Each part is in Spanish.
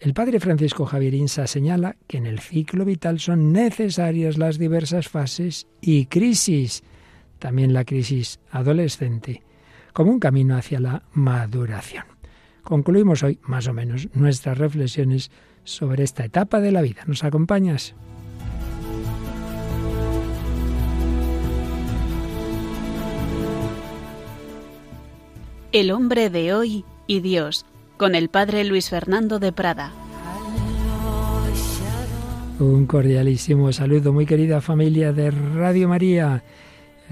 El padre Francisco Javier Insa señala que en el ciclo vital son necesarias las diversas fases y crisis, también la crisis adolescente, como un camino hacia la maduración. Concluimos hoy, más o menos, nuestras reflexiones sobre esta etapa de la vida. ¿Nos acompañas? El hombre de hoy y Dios, con el padre Luis Fernando de Prada. Un cordialísimo saludo, muy querida familia de Radio María.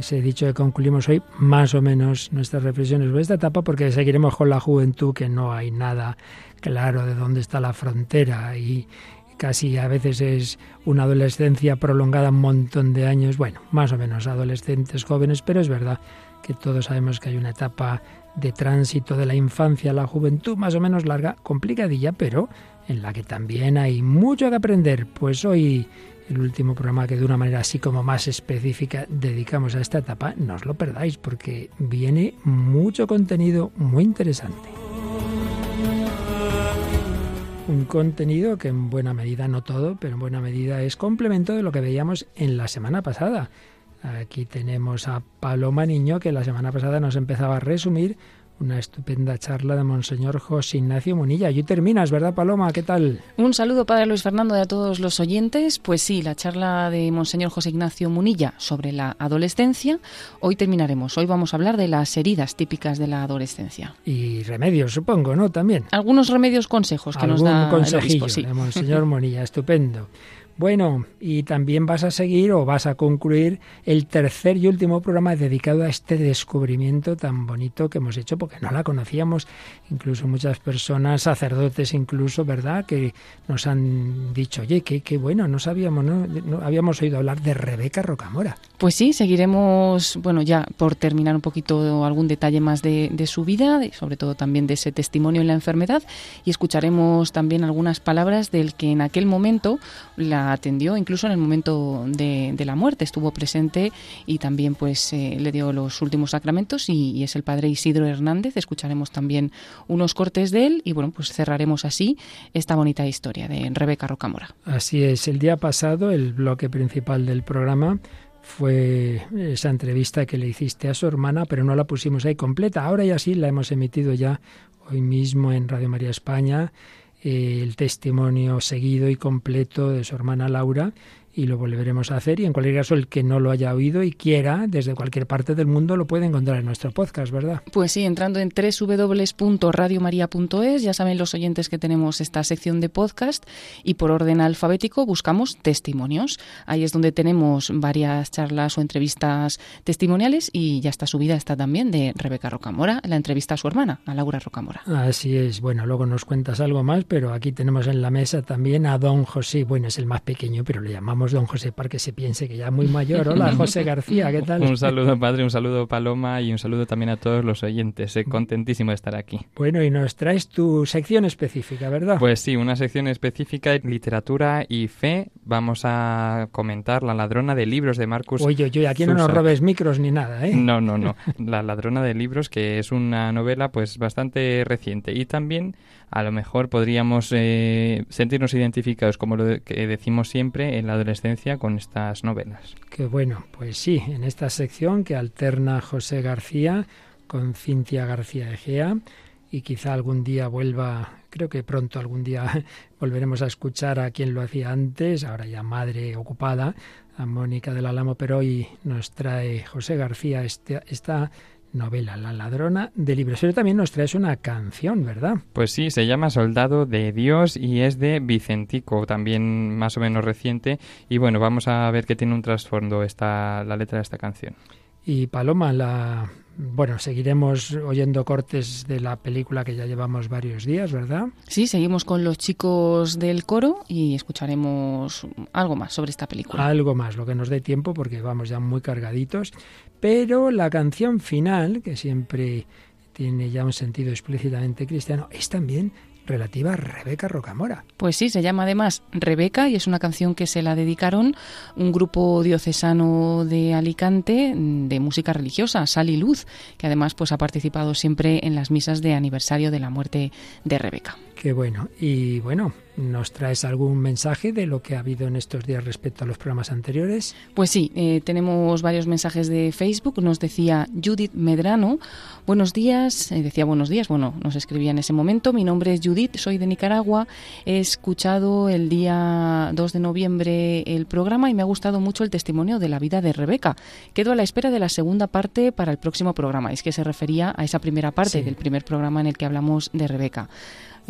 Se he dicho que concluimos hoy más o menos nuestras reflexiones sobre esta etapa porque seguiremos con la juventud, que no hay nada claro de dónde está la frontera y casi a veces es una adolescencia prolongada un montón de años, bueno, más o menos adolescentes jóvenes, pero es verdad que todos sabemos que hay una etapa de tránsito de la infancia a la juventud más o menos larga, complicadilla, pero en la que también hay mucho que aprender. Pues hoy el último programa que de una manera así como más específica dedicamos a esta etapa, no os lo perdáis porque viene mucho contenido muy interesante. Un contenido que en buena medida, no todo, pero en buena medida es complemento de lo que veíamos en la semana pasada. Aquí tenemos a Paloma Niño que la semana pasada nos empezaba a resumir una estupenda charla de Monseñor José Ignacio Munilla. Y terminas, ¿verdad, Paloma? ¿Qué tal? Un saludo, Padre Luis Fernando, de a todos los oyentes. Pues sí, la charla de Monseñor José Ignacio Munilla sobre la adolescencia. Hoy terminaremos. Hoy vamos a hablar de las heridas típicas de la adolescencia. Y remedios, supongo, ¿no? También. Algunos remedios, consejos que nos da consejillo el de Monseñor Munilla. Estupendo. Bueno, y también vas a seguir o vas a concluir el tercer y último programa dedicado a este descubrimiento tan bonito que hemos hecho, porque no la conocíamos, incluso muchas personas, sacerdotes incluso, ¿verdad?, que nos han dicho, oye, qué, qué bueno, no sabíamos, ¿no? habíamos oído hablar de Rebeca Rocamora. Pues sí, seguiremos, bueno, ya por terminar un poquito algún detalle más de, de su vida, y sobre todo también de ese testimonio en la enfermedad, y escucharemos también algunas palabras del que en aquel momento la atendió incluso en el momento de, la muerte, estuvo presente y también pues eh, le dio los últimos sacramentos y, es el padre Isidro Hernández. Escucharemos también unos cortes de él y bueno, pues cerraremos así esta bonita historia de Rebeca Rocamora. Así es, el día pasado el bloque principal del programa fue esa entrevista que le hiciste a su hermana, pero no la pusimos ahí completa. Ahora ya sí la hemos emitido ya hoy mismo en Radio María España el testimonio seguido y completo de su hermana Laura y lo volveremos a hacer. Y en cualquier caso, el que no lo haya oído y quiera, desde cualquier parte del mundo, lo puede encontrar en nuestro podcast, ¿verdad? Pues sí, entrando en www.radiomaria.es, ya saben los oyentes que tenemos esta sección de podcast y por orden alfabético buscamos testimonios. Ahí es donde tenemos varias charlas o entrevistas testimoniales y ya está subida esta también de Rebeca Rocamora, la entrevista a su hermana, a Laura Rocamora. Así es. Bueno, luego nos cuentas algo más, pero aquí tenemos en la mesa también a don José. Bueno, es el más pequeño, pero le llamamos don José para que se piense que ya muy mayor. Hola, José García, ¿qué tal? Un saludo, padre, un saludo, Paloma, y un saludo también a todos los oyentes. Estoy contentísimo de estar aquí. Bueno, y nos traes tu sección específica, ¿verdad? Pues sí, una sección específica de literatura y fe. Vamos a comentar La ladrona de libros de Marcus. Oye, oye, aquí no nos robes micros ni nada, ¿eh? No, no, no. La ladrona de libros, que es una novela pues bastante reciente. Y también a lo mejor podríamos eh, sentirnos identificados, como lo que decimos siempre, en la adolescencia con estas novelas. Qué bueno, pues sí, en esta sección que alterna José García con Cintia García Egea y quizá algún día vuelva, creo que pronto algún día volveremos a escuchar a quien lo hacía antes, ahora ya madre ocupada, a Mónica del Alamo, pero hoy nos trae José García este, esta novela La ladrona de libros. Pero también nos traes una canción, ¿verdad? Pues sí, se llama Soldado de Dios y es de Vicentico, también más o menos reciente. Y bueno, vamos a ver que tiene un trasfondo esta, la letra de esta canción. Y Paloma, la bueno, seguiremos oyendo cortes de la película que ya llevamos varios días, ¿verdad? Sí, seguimos con los chicos del coro y escucharemos algo más sobre esta película. Algo más, lo que nos dé tiempo porque vamos ya muy cargaditos. Pero la canción final, que siempre tiene ya un sentido explícitamente cristiano, es también relativa a Rebeca Rocamora. Pues sí, se llama además Rebeca y es una canción que se la dedicaron un grupo diocesano de Alicante de música religiosa, Sal y Luz, que además pues ha participado siempre en las misas de aniversario de la muerte de Rebeca. Qué bueno. Y bueno, ¿nos traes algún mensaje de lo que ha habido en estos días respecto a los programas anteriores? Pues sí, eh, tenemos varios mensajes de Facebook. Nos decía Judith Medrano, buenos días, eh, decía buenos días, bueno, nos escribía en ese momento. Mi nombre es Judith, soy de Nicaragua. He escuchado el día 2 de noviembre el programa y me ha gustado mucho el testimonio de la vida de Rebeca. Quedo a la espera de la segunda parte para el próximo programa. Es que se refería a esa primera parte del primer programa en el que hablamos de Rebeca.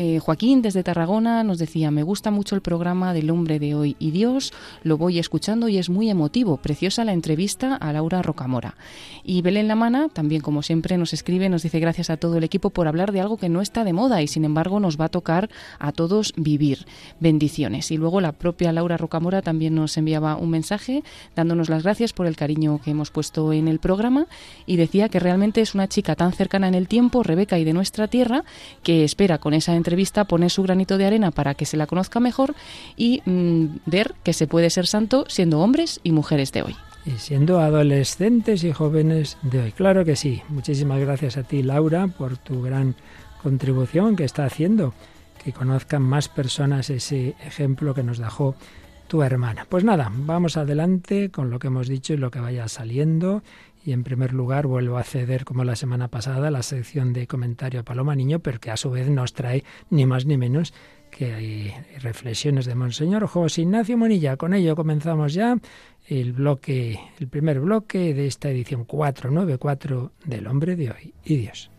Eh, Joaquín desde Tarragona nos decía, me gusta mucho el programa del hombre de hoy y Dios, lo voy escuchando y es muy emotivo, preciosa la entrevista a Laura Rocamora. Y Belén Lamana, también como siempre, nos escribe, nos dice gracias a todo el equipo por hablar de algo que no está de moda y sin embargo nos va a tocar a todos vivir. Bendiciones. Y luego la propia Laura Rocamora también nos enviaba un mensaje dándonos las gracias por el cariño que hemos puesto en el programa y decía que realmente es una chica tan cercana en el tiempo, Rebeca y de nuestra tierra, que espera con esa entrevista entrevista poner su granito de arena para que se la conozca mejor y mm, ver que se puede ser santo siendo hombres y mujeres de hoy. Y siendo adolescentes y jóvenes de hoy. Claro que sí. Muchísimas gracias a ti, Laura, por tu gran contribución que está haciendo que conozcan más personas ese ejemplo que nos dejó tu hermana. Pues nada, vamos adelante con lo que hemos dicho y lo que vaya saliendo y en primer lugar vuelvo a ceder, como la semana pasada, la sección de comentario a Paloma Niño, pero que a su vez nos trae ni más ni menos que hay reflexiones de Monseñor José Ignacio Monilla. Con ello comenzamos ya el bloque, el primer bloque de esta edición 494 del Hombre de Hoy y Dios.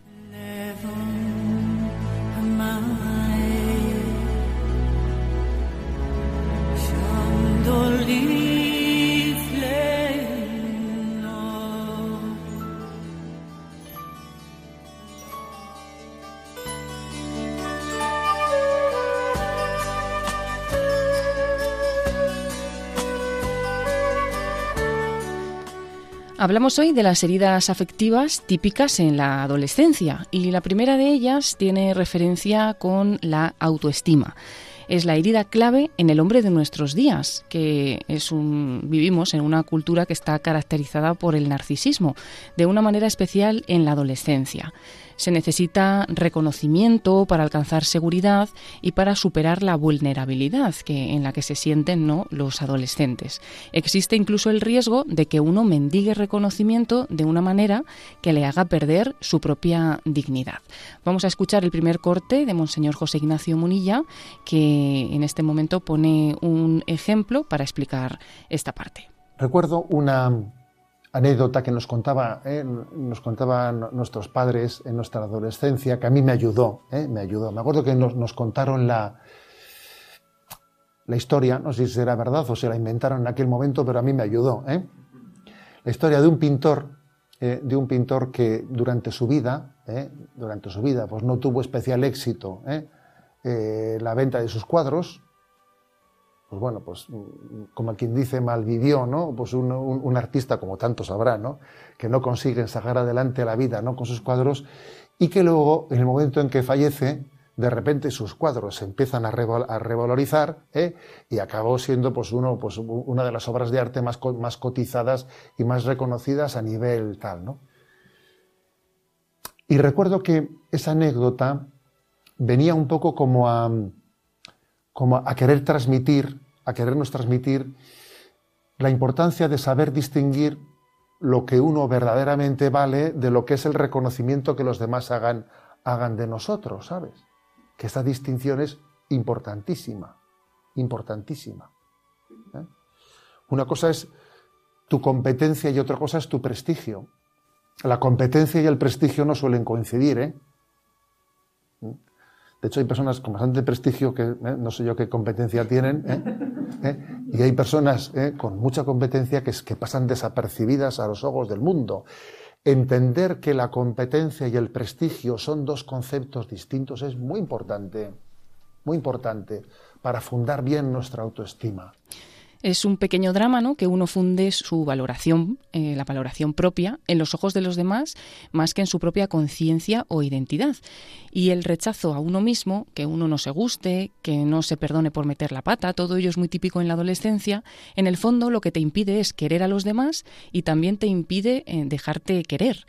Hablamos hoy de las heridas afectivas típicas en la adolescencia y la primera de ellas tiene referencia con la autoestima. Es la herida clave en el hombre de nuestros días, que es un vivimos en una cultura que está caracterizada por el narcisismo, de una manera especial en la adolescencia. Se necesita reconocimiento para alcanzar seguridad y para superar la vulnerabilidad que, en la que se sienten ¿no? los adolescentes. Existe incluso el riesgo de que uno mendigue reconocimiento de una manera que le haga perder su propia dignidad. Vamos a escuchar el primer corte de Monseñor José Ignacio Munilla, que en este momento pone un ejemplo para explicar esta parte. Recuerdo una anécdota que nos contaba, eh, nos contaban nuestros padres en nuestra adolescencia, que a mí me ayudó, eh, me ayudó. Me acuerdo que nos, contaron la, la historia, no sé si será verdad o se la inventaron en aquel momento, pero a mí me ayudó. Eh. La historia de un pintor, de un pintor que durante su vida, durante su vida, pues no tuvo especial éxito la venta de sus cuadros, pues bueno, pues como quien dice, malvivió, ¿no? Pues un, artista, como tantos habrá, ¿no? Que no consigue sacar adelante la vida, ¿no? Con sus cuadros y que luego, en el momento en que fallece, de repente sus cuadros se empiezan a, revalorizar ¿eh? y acabó siendo pues, uno, pues, una de las obras de arte más, más cotizadas y más reconocidas a nivel tal, ¿no? Y recuerdo que esa anécdota venía un poco como a como a querer transmitir, a querernos transmitir la importancia de saber distinguir lo que uno verdaderamente vale de lo que es el reconocimiento que los demás hagan, de nosotros, ¿sabes? Que esta distinción es importantísima, importantísima. ¿eh? Una cosa es tu competencia y otra cosa es tu prestigio. La competencia y el prestigio no suelen coincidir, ¿eh? De hecho, hay personas con bastante prestigio que eh, no sé yo qué competencia tienen, ¿eh? ¿Eh? y hay personas con mucha competencia que, que pasan desapercibidas a los ojos del mundo. Entender que la competencia y el prestigio son dos conceptos distintos es muy importante, muy importante para fundar bien nuestra autoestima. Es un pequeño drama, ¿no? Que uno funde su valoración, eh, la valoración propia, en los ojos de los demás, más que en su propia conciencia o identidad. Y el rechazo a uno mismo, que uno no se guste, que no se perdone por meter la pata, todo ello es muy típico en la adolescencia. En el fondo, lo que te impide es querer a los demás y también te impide eh, dejarte querer.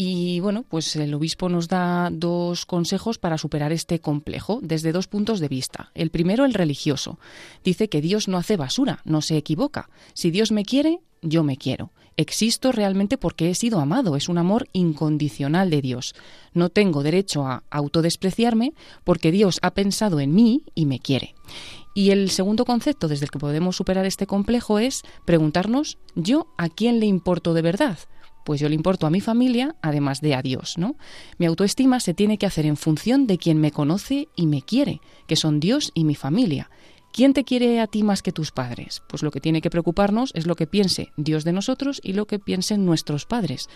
Y bueno, pues el obispo nos da dos consejos para superar este complejo desde dos puntos de vista. El primero, el religioso. Dice que Dios no hace basura, no se equivoca. Si Dios me quiere, yo me quiero. Existo realmente porque he sido amado, es un amor incondicional de Dios. No tengo derecho a autodespreciarme porque Dios ha pensado en mí y me quiere. Y el segundo concepto desde el que podemos superar este complejo es preguntarnos, ¿yo a quién le importo de verdad? Pues yo le importo a mi familia, además de a Dios, ¿no? Mi autoestima se tiene que hacer en función de quien me conoce y me quiere, que son Dios y mi familia. ¿Quién te quiere a ti más que tus padres? Pues lo que tiene que preocuparnos es lo que piense Dios de nosotros y lo que piensen nuestros padres.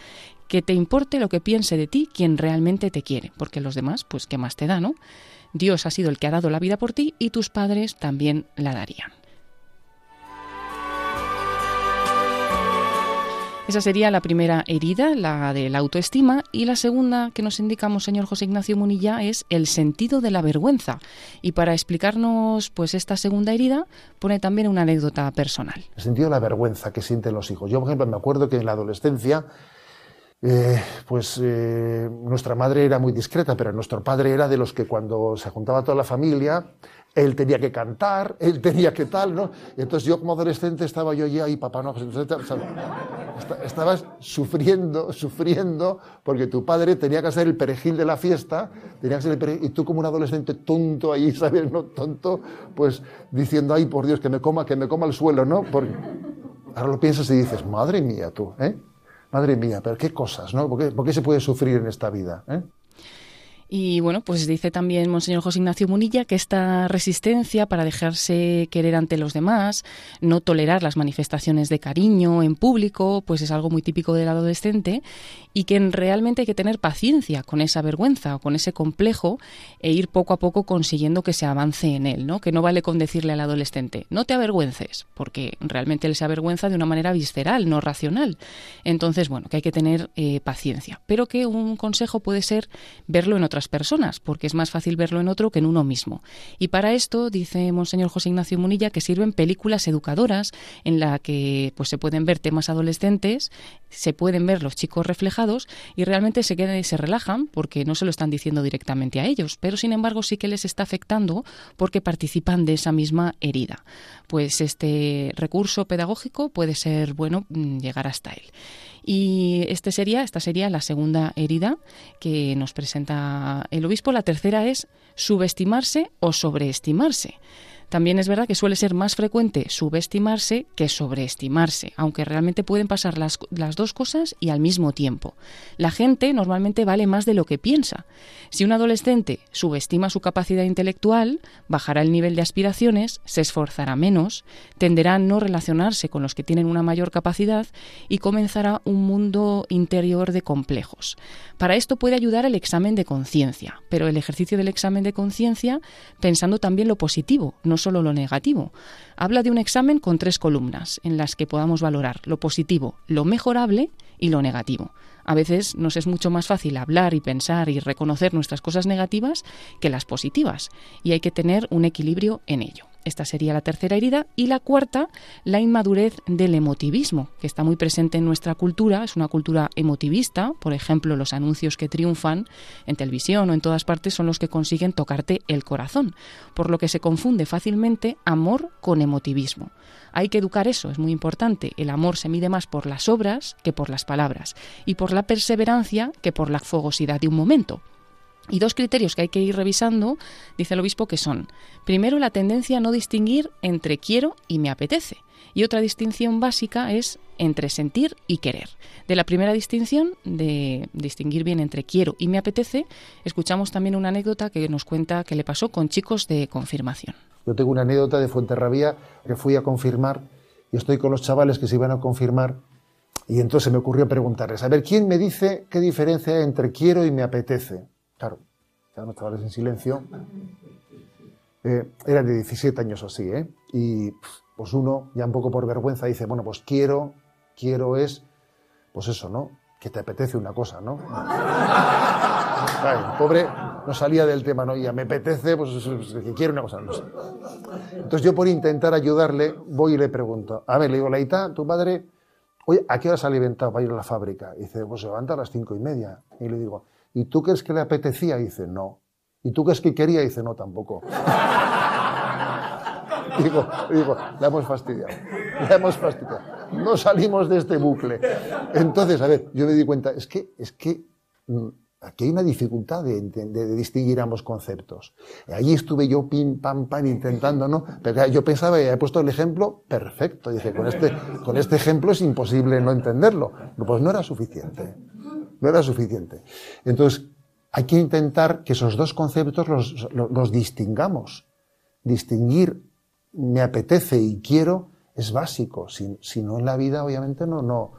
Que te importe lo que piense de ti quien realmente te quiere, porque los demás, pues qué más te da, ¿no? Dios ha sido el que ha dado la vida por ti y tus padres también la darían. Esa sería la primera herida, la de la autoestima, y la segunda que nos indica Monseñor José Ignacio Munilla es el sentido de la vergüenza. Y para explicarnos pues esta segunda herida, pone también una anécdota personal. El sentido de la vergüenza que sienten los hijos. Yo, por ejemplo, me acuerdo que en la adolescencia eh, pues eh, nuestra madre era muy discreta, pero nuestro padre era de los que cuando se juntaba toda la familia, él tenía que cantar, él tenía que tal, ¿no? Entonces yo como adolescente estaba yo ya ahí, papá no, estabas sufriendo, sufriendo, porque tu padre tenía que ser el perejil de la fiesta, tenía que ser el perejil, y tú como un adolescente tonto ahí, ¿sabes? ¿No? Tonto, pues diciendo, ay, por Dios, que me coma, que me coma el suelo, ¿no? Porque ahora lo piensas y dices, madre mía tú, ¿eh? Madre mía, pero qué cosas, ¿no? ¿Por qué, se puede sufrir en esta vida? ¿eh? Y bueno, pues dice también Monseñor José Ignacio Munilla que esta resistencia para dejarse querer ante los demás, no tolerar las manifestaciones de cariño en público, pues es algo muy típico del adolescente y que realmente hay que tener paciencia con esa vergüenza o con ese complejo e ir poco a poco consiguiendo que se avance en él, ¿no? Que no vale con decirle al adolescente, no te avergüences, porque realmente él se avergüenza de una manera visceral, no racional. Entonces, bueno, que hay que tener eh, paciencia, pero que un consejo puede ser verlo en otras personas, porque es más fácil verlo en otro que en uno mismo. Y para esto, dice Monseñor José Ignacio Munilla, que sirven películas educadoras en la que pues, se pueden ver temas adolescentes, se pueden ver los chicos reflejados y realmente se quedan y se relajan porque no se lo están diciendo directamente a ellos, pero sin embargo sí que les está afectando porque participan de esa misma herida. Pues este recurso pedagógico puede ser bueno mm, llegar hasta él. Y este sería, esta sería la segunda herida que nos presenta el obispo. La tercera es subestimarse o sobreestimarse. También es verdad que suele ser más frecuente subestimarse que sobreestimarse, aunque realmente pueden pasar las, las, dos cosas y al mismo tiempo. La gente normalmente vale más de lo que piensa. Si un adolescente subestima su capacidad intelectual, bajará el nivel de aspiraciones, se esforzará menos, tenderá a no relacionarse con los que tienen una mayor capacidad y comenzará un mundo interior de complejos. Para esto puede ayudar el examen de conciencia, pero el ejercicio del examen de conciencia pensando también lo positivo, solo lo negativo. Habla de un examen con tres columnas en las que podamos valorar lo positivo, lo mejorable y lo negativo. A veces nos es mucho más fácil hablar y pensar y reconocer nuestras cosas negativas que las positivas, y hay que tener un equilibrio en ello. Esta sería la tercera herida. Y la cuarta, la inmadurez del emotivismo, que está muy presente en nuestra cultura. Es una cultura emotivista. Por ejemplo, los anuncios que triunfan en televisión o en todas partes son los que consiguen tocarte el corazón. Por lo que se confunde fácilmente amor con emotivismo. Hay que educar eso, es muy importante. El amor se mide más por las obras que por las palabras. Y por la perseverancia que por la fogosidad de un momento. Y dos criterios que hay que ir revisando, dice el obispo, que son, primero, la tendencia a no distinguir entre quiero y me apetece. Y otra distinción básica es entre sentir y querer. De la primera distinción, de distinguir bien entre quiero y me apetece, escuchamos también una anécdota que nos cuenta que le pasó con chicos de confirmación. Yo tengo una anécdota de Fuenterrabía que fui a confirmar y estoy con los chavales que se iban a confirmar y entonces me ocurrió preguntarles, a ver, ¿quién me dice qué diferencia hay entre quiero y me apetece? Claro, los chavales en silencio. Eh, eran de 17 años o así, ¿eh? Y pues uno, ya un poco por vergüenza, dice, bueno, pues quiero, quiero es, pues eso, ¿no? Que te apetece una cosa, ¿no? pobre no salía del tema, ¿no? Ya me apetece, pues que quiero una cosa, no sé. Entonces yo por intentar ayudarle, voy y le pregunto, a ver, le digo, Laita, tu padre, oye, ¿a qué hora se ha levantado para ir a la fábrica? Y dice, pues se levanta a las cinco y media. Y le digo, ¿y tú crees que le apetecía? Y dice, no. ¿Y tú crees que quería? Y dice, no, tampoco. digo, digo, la hemos fastidiado, la hemos fastidiado. No salimos de este bucle. Entonces, a ver, yo me di cuenta, es que, es que mm, aquí hay una dificultad de, distinguir ambos conceptos. Allí estuve yo pim, pam, pam, intentando, ¿no? Pero yo pensaba, he puesto el ejemplo perfecto. Dice, con este, con este ejemplo es imposible no entenderlo. Pues no era suficiente. No era suficiente. Entonces, hay que intentar que esos dos conceptos los, los distingamos. Distinguir me apetece y quiero es básico. Si, si no en la vida, obviamente, no, no,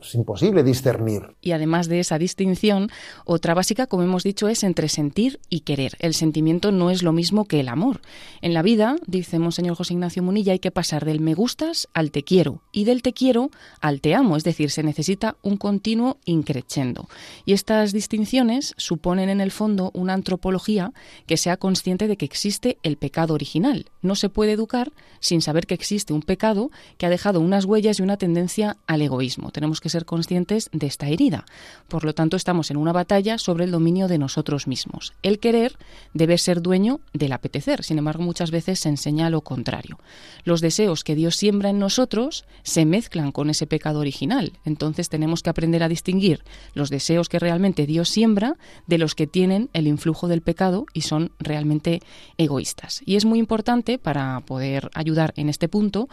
es imposible discernir. Y además de esa distinción, otra básica, como hemos dicho, es entre sentir y querer. El sentimiento no es lo mismo que el amor. En la vida, dice Monseñor José Ignacio Munilla, hay que pasar del me gustas al te quiero y del te quiero al te amo, es decir, se necesita un continuo increchendo. Y estas distinciones suponen en el fondo una antropología que sea consciente de que existe el pecado original. No se puede educar sin saber que existe un pecado que ha dejado unas huellas y una tendencia al egoísmo tenemos que ser conscientes de esta herida. Por lo tanto, estamos en una batalla sobre el dominio de nosotros mismos. El querer debe ser dueño del apetecer, sin embargo, muchas veces se enseña lo contrario. Los deseos que Dios siembra en nosotros se mezclan con ese pecado original. Entonces tenemos que aprender a distinguir los deseos que realmente Dios siembra de los que tienen el influjo del pecado y son realmente egoístas. Y es muy importante para poder ayudar en este punto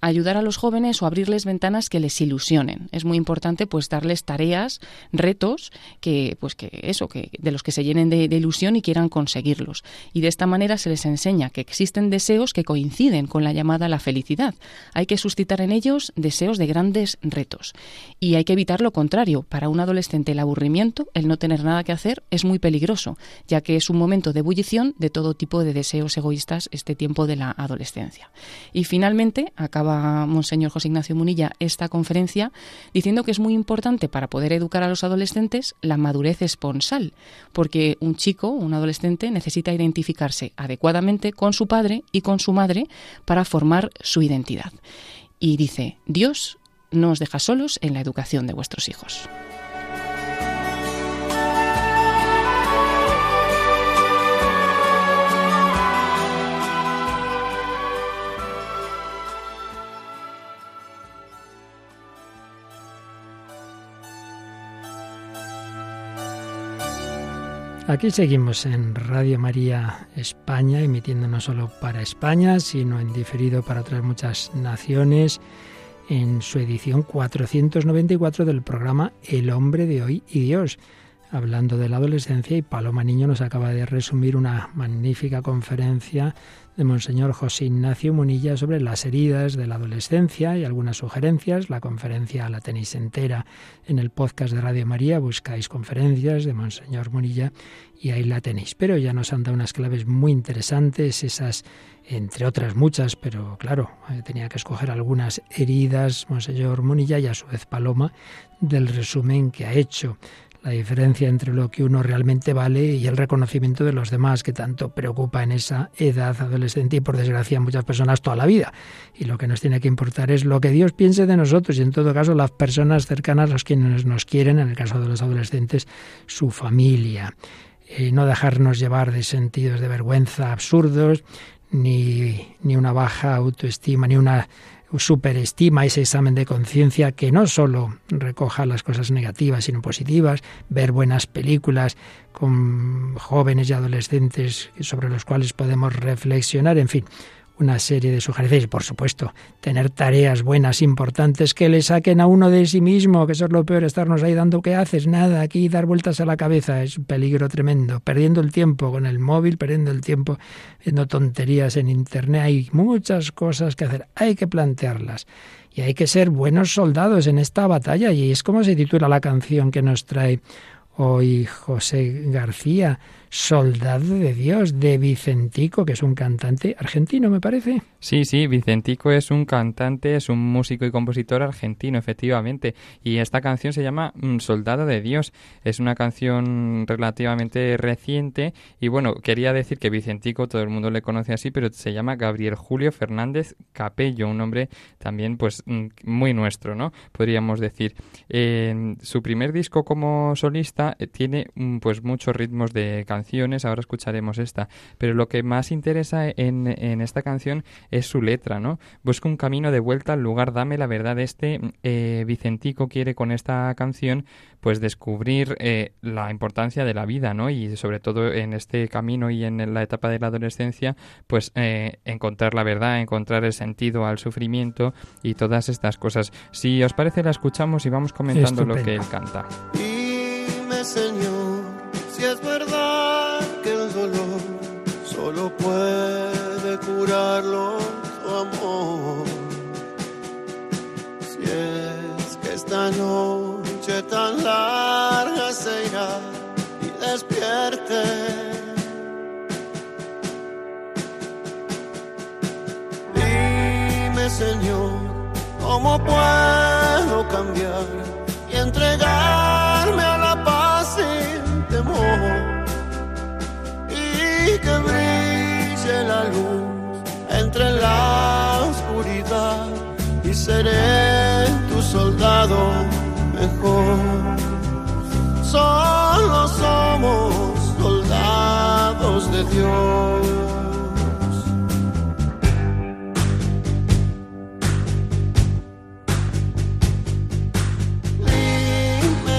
ayudar a los jóvenes o abrirles ventanas que les ilusionen. Es muy importante pues darles tareas, retos que pues que eso que de los que se llenen de, ilusión y quieran conseguirlos. Y de esta manera se les enseña que existen deseos que coinciden con la llamada a la felicidad. Hay que suscitar en ellos deseos de grandes retos y hay que evitar lo contrario. Para un adolescente el aburrimiento, el no tener nada que hacer es muy peligroso, ya que es un momento de ebullición de todo tipo de deseos egoístas este tiempo de la adolescencia. Y finalmente acaba Monseñor José Ignacio Munilla esta conferencia diciendo que es muy importante para poder educar a los adolescentes la madurez esponsal, porque un chico, un adolescente, necesita identificarse adecuadamente con su padre y con su madre para formar su identidad. Y dice, Dios no os deja solos en la educación de vuestros hijos. Aquí seguimos en Radio María España, emitiendo no solo para España, sino en diferido para otras muchas naciones, en su edición 494 del programa El hombre de hoy y Dios, hablando de la adolescencia y Paloma Niño nos acaba de resumir una magnífica conferencia de Monseñor José Ignacio Munilla sobre las heridas de la adolescencia y algunas sugerencias. La conferencia la tenéis entera en el podcast de Radio María. Buscáis conferencias de Monseñor Munilla y ahí la tenéis. Pero ya nos han dado unas claves muy interesantes, esas entre otras muchas, pero claro, eh, tenía que escoger algunas heridas, Monseñor Munilla y a su vez Paloma, del resumen que ha hecho la diferencia entre lo que uno realmente vale y el reconocimiento de los demás, que tanto preocupa en esa edad adolescente y por desgracia muchas personas toda la vida. Y lo que nos tiene que importar es lo que Dios piense de nosotros y en todo caso las personas cercanas, los quienes nos quieren, en el caso de los adolescentes, su familia. Eh, no dejarnos llevar de sentidos de vergüenza absurdos, ni, ni una baja autoestima, ni una superestima ese examen de conciencia que no solo recoja las cosas negativas, sino positivas, ver buenas películas con jóvenes y adolescentes sobre los cuales podemos reflexionar, en fin, una serie de sugerencias y, por supuesto, tener tareas buenas, importantes, que le saquen a uno de sí mismo, que eso es lo peor, estarnos ahí dando qué haces, nada, aquí dar vueltas a la cabeza, es un peligro tremendo, perdiendo el tiempo con el móvil, perdiendo el tiempo viendo tonterías en Internet, hay muchas cosas que hacer, hay que plantearlas. Y hay que ser buenos soldados en esta batalla, y es como se titula la canción que nos trae hoy José García, Soldado de Dios, de Vicentico, que es un cantante argentino, me parece. Sí, sí, Vicentico es un cantante, es un músico y compositor argentino, efectivamente. Y esta canción se llama mm, Soldado de Dios. Es una canción relativamente reciente. Y bueno, quería decir que Vicentico, todo el mundo le conoce así, pero se llama Gabriel Julio Fernández Capello, un nombre también pues mm, muy nuestro, ¿no? Podríamos decir. su primer disco como solista eh, tiene mm, pues muchos ritmos de canciones, ahora escucharemos esta, pero lo que más interesa en, en esta canción es su letra, ¿no? Busca un camino de vuelta al lugar, dame la verdad. Este eh, Vicentico quiere con esta canción pues descubrir eh, la importancia de la vida, ¿no? Y sobre todo en este camino y en la etapa de la adolescencia, pues eh, encontrar la verdad, encontrar el sentido al sufrimiento y todas estas cosas. Si os parece, la escuchamos y vamos comentando lo que él canta. Dime, Señor, si es verdad que el dolor puede curarlo tu amor. Si es que esta noche tan larga se irá y despierte. Dime, Señor, ¿cómo puedo cambiar y entregarme la luz entre la oscuridad y seré tu soldado mejor. Solo somos soldados de Dios.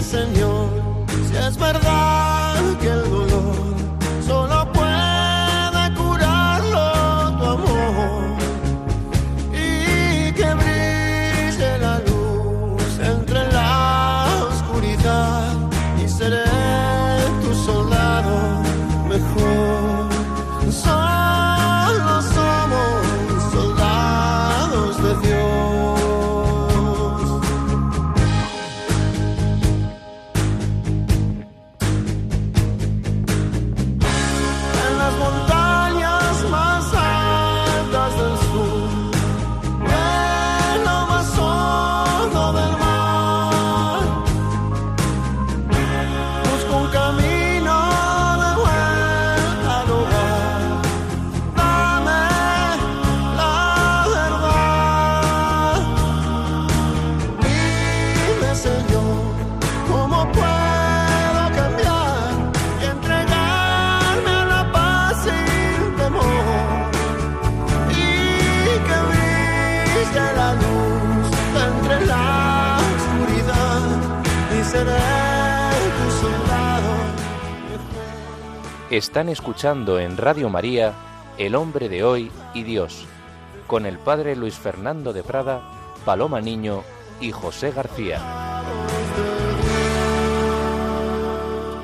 Señor, si es verdad Están escuchando en Radio María El hombre de hoy y Dios, con el padre Luis Fernando de Prada, Paloma Niño y José García.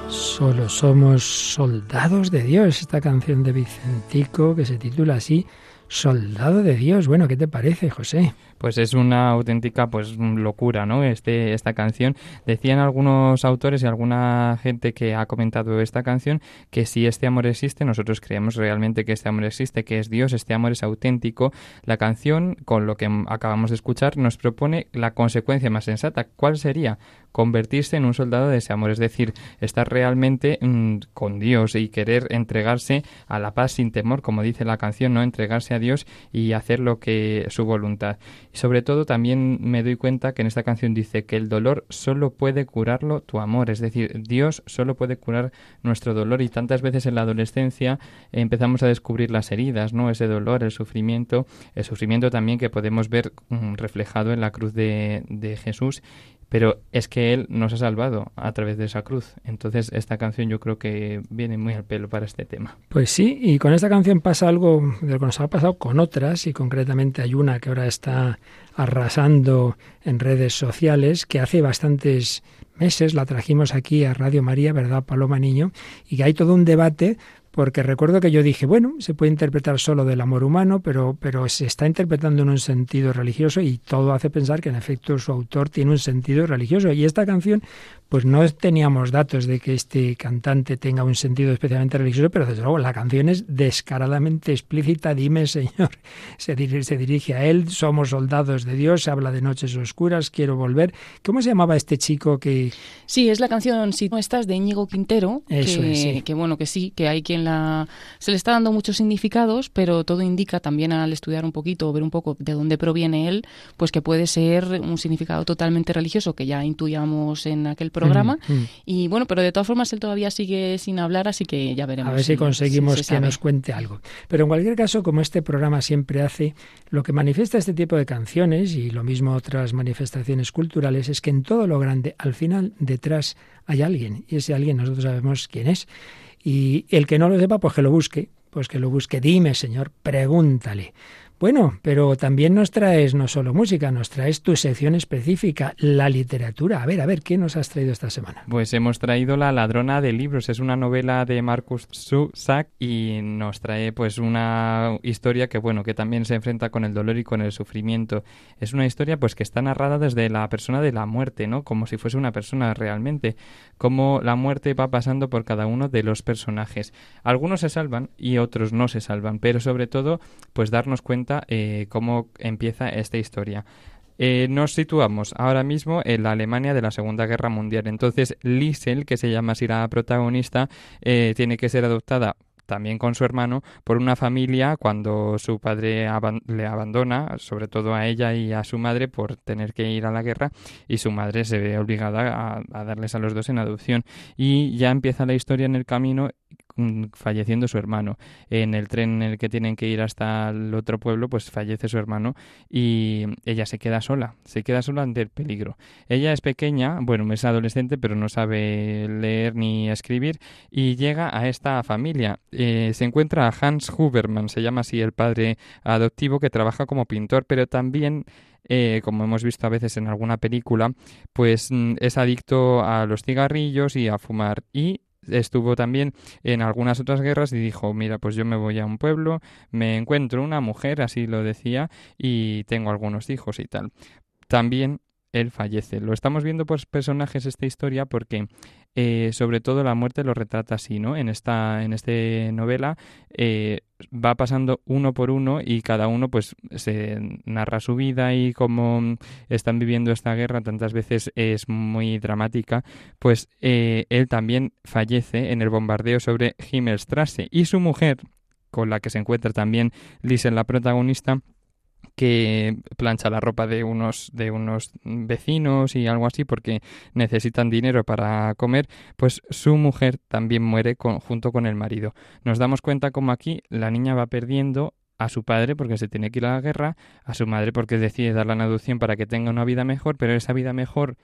Solo somos soldados de Dios, esta canción de Vicentico que se titula así, Soldado de Dios. Bueno, ¿qué te parece, José? Pues es una auténtica pues locura, ¿no? Este esta canción decían algunos autores y alguna gente que ha comentado esta canción que si este amor existe, nosotros creemos realmente que este amor existe, que es Dios, este amor es auténtico. La canción con lo que acabamos de escuchar nos propone la consecuencia más sensata. ¿Cuál sería? Convertirse en un soldado de ese amor, es decir, estar realmente mm, con Dios y querer entregarse a la paz sin temor, como dice la canción, no entregarse a Dios y hacer lo que su voluntad. Y sobre todo también me doy cuenta que en esta canción dice que el dolor solo puede curarlo tu amor, es decir, Dios solo puede curar nuestro dolor. Y tantas veces en la adolescencia empezamos a descubrir las heridas, ¿no? Ese dolor, el sufrimiento, el sufrimiento también que podemos ver mm, reflejado en la cruz de, de Jesús pero es que Él nos ha salvado a través de esa cruz. Entonces esta canción yo creo que viene muy al pelo para este tema. Pues sí, y con esta canción pasa algo de lo que nos ha pasado con otras, y concretamente hay una que ahora está arrasando en redes sociales, que hace bastantes meses la trajimos aquí a Radio María, ¿verdad, Paloma Niño? Y que hay todo un debate porque recuerdo que yo dije, bueno, se puede interpretar solo del amor humano, pero, pero se está interpretando en un sentido religioso y todo hace pensar que en efecto su autor tiene un sentido religioso. Y esta canción pues no teníamos datos de que este cantante tenga un sentido especialmente religioso, pero desde luego la canción es descaradamente explícita, dime Señor, se dirige, se dirige a él, somos soldados de Dios, se habla de noches oscuras, quiero volver. ¿Cómo se llamaba este chico que...? Sí, es la canción Si no estás de Íñigo Quintero, que, que bueno, que sí, que hay quien la... se le está dando muchos significados, pero todo indica también al estudiar un poquito, ver un poco de dónde proviene él, pues que puede ser un significado totalmente religioso que ya intuíamos en aquel programa. Mm, mm. Y bueno, pero de todas formas él todavía sigue sin hablar, así que ya veremos. A ver si, conseguimos que nos cuente algo. Pero en cualquier caso, como este programa siempre hace, lo que manifiesta este tipo de canciones y lo mismo otras manifestaciones culturales es que en todo lo grande, al final, detrás hay alguien. Y ese alguien nosotros sabemos quién es. Y el que no lo sepa, pues que lo busque, pues que lo busque. Dime, Señor, pregúntale. Bueno, pero también nos traes no solo música, nos traes tu sección específica, la literatura. A ver, a ver, ¿qué nos has traído esta semana? Pues hemos traído La ladrona de libros. Es una novela de Marcus Zusak y nos trae pues una historia que bueno, que también se enfrenta con el dolor y con el sufrimiento. Es una historia pues que está narrada desde la persona de la muerte, ¿no? Como si fuese una persona realmente. Como la muerte va pasando por cada uno de los personajes. Algunos se salvan y otros no se salvan, pero sobre todo pues darnos cuenta eh, cómo empieza esta historia. Eh, nos situamos ahora mismo en la Alemania de la Segunda Guerra Mundial. Entonces, Liesel, que se llama así la protagonista, eh, tiene que ser adoptada también con su hermano por una familia cuando su padre le abandona, sobre todo a ella y a su madre por tener que ir a la guerra y su madre se ve obligada a darles a los dos en adopción y ya empieza la historia en el camino falleciendo su hermano. En el tren en el que tienen que ir hasta el otro pueblo, pues fallece su hermano y ella se queda sola, se queda sola ante el peligro. Ella es pequeña, bueno, es adolescente, pero no sabe leer ni escribir y llega a esta familia. Eh, se encuentra a Hans Huberman, se llama así el padre adoptivo, que trabaja como pintor, pero también eh, como hemos visto a veces en alguna película, pues mm, es adicto a los cigarrillos y a fumar. Y estuvo también en algunas otras guerras y dijo, mira, pues yo me voy a un pueblo, me encuentro una mujer, así lo decía, y tengo algunos hijos y tal. También él fallece. Lo estamos viendo por personajes esta historia porque eh, sobre todo la muerte lo retrata así, ¿no? En esta, en este novela eh, va pasando uno por uno y cada uno pues se narra su vida y cómo están viviendo esta guerra tantas veces es muy dramática, pues eh, él también fallece en el bombardeo sobre Himmelstrasse y su mujer con la que se encuentra también en la protagonista, que plancha la ropa de unos de unos vecinos y algo así porque necesitan dinero para comer, pues su mujer también muere junto con el marido. Nos damos cuenta como aquí la niña va perdiendo a su padre porque se tiene que ir a la guerra, a su madre porque decide darle la adopción para que tenga una vida mejor, pero esa vida mejor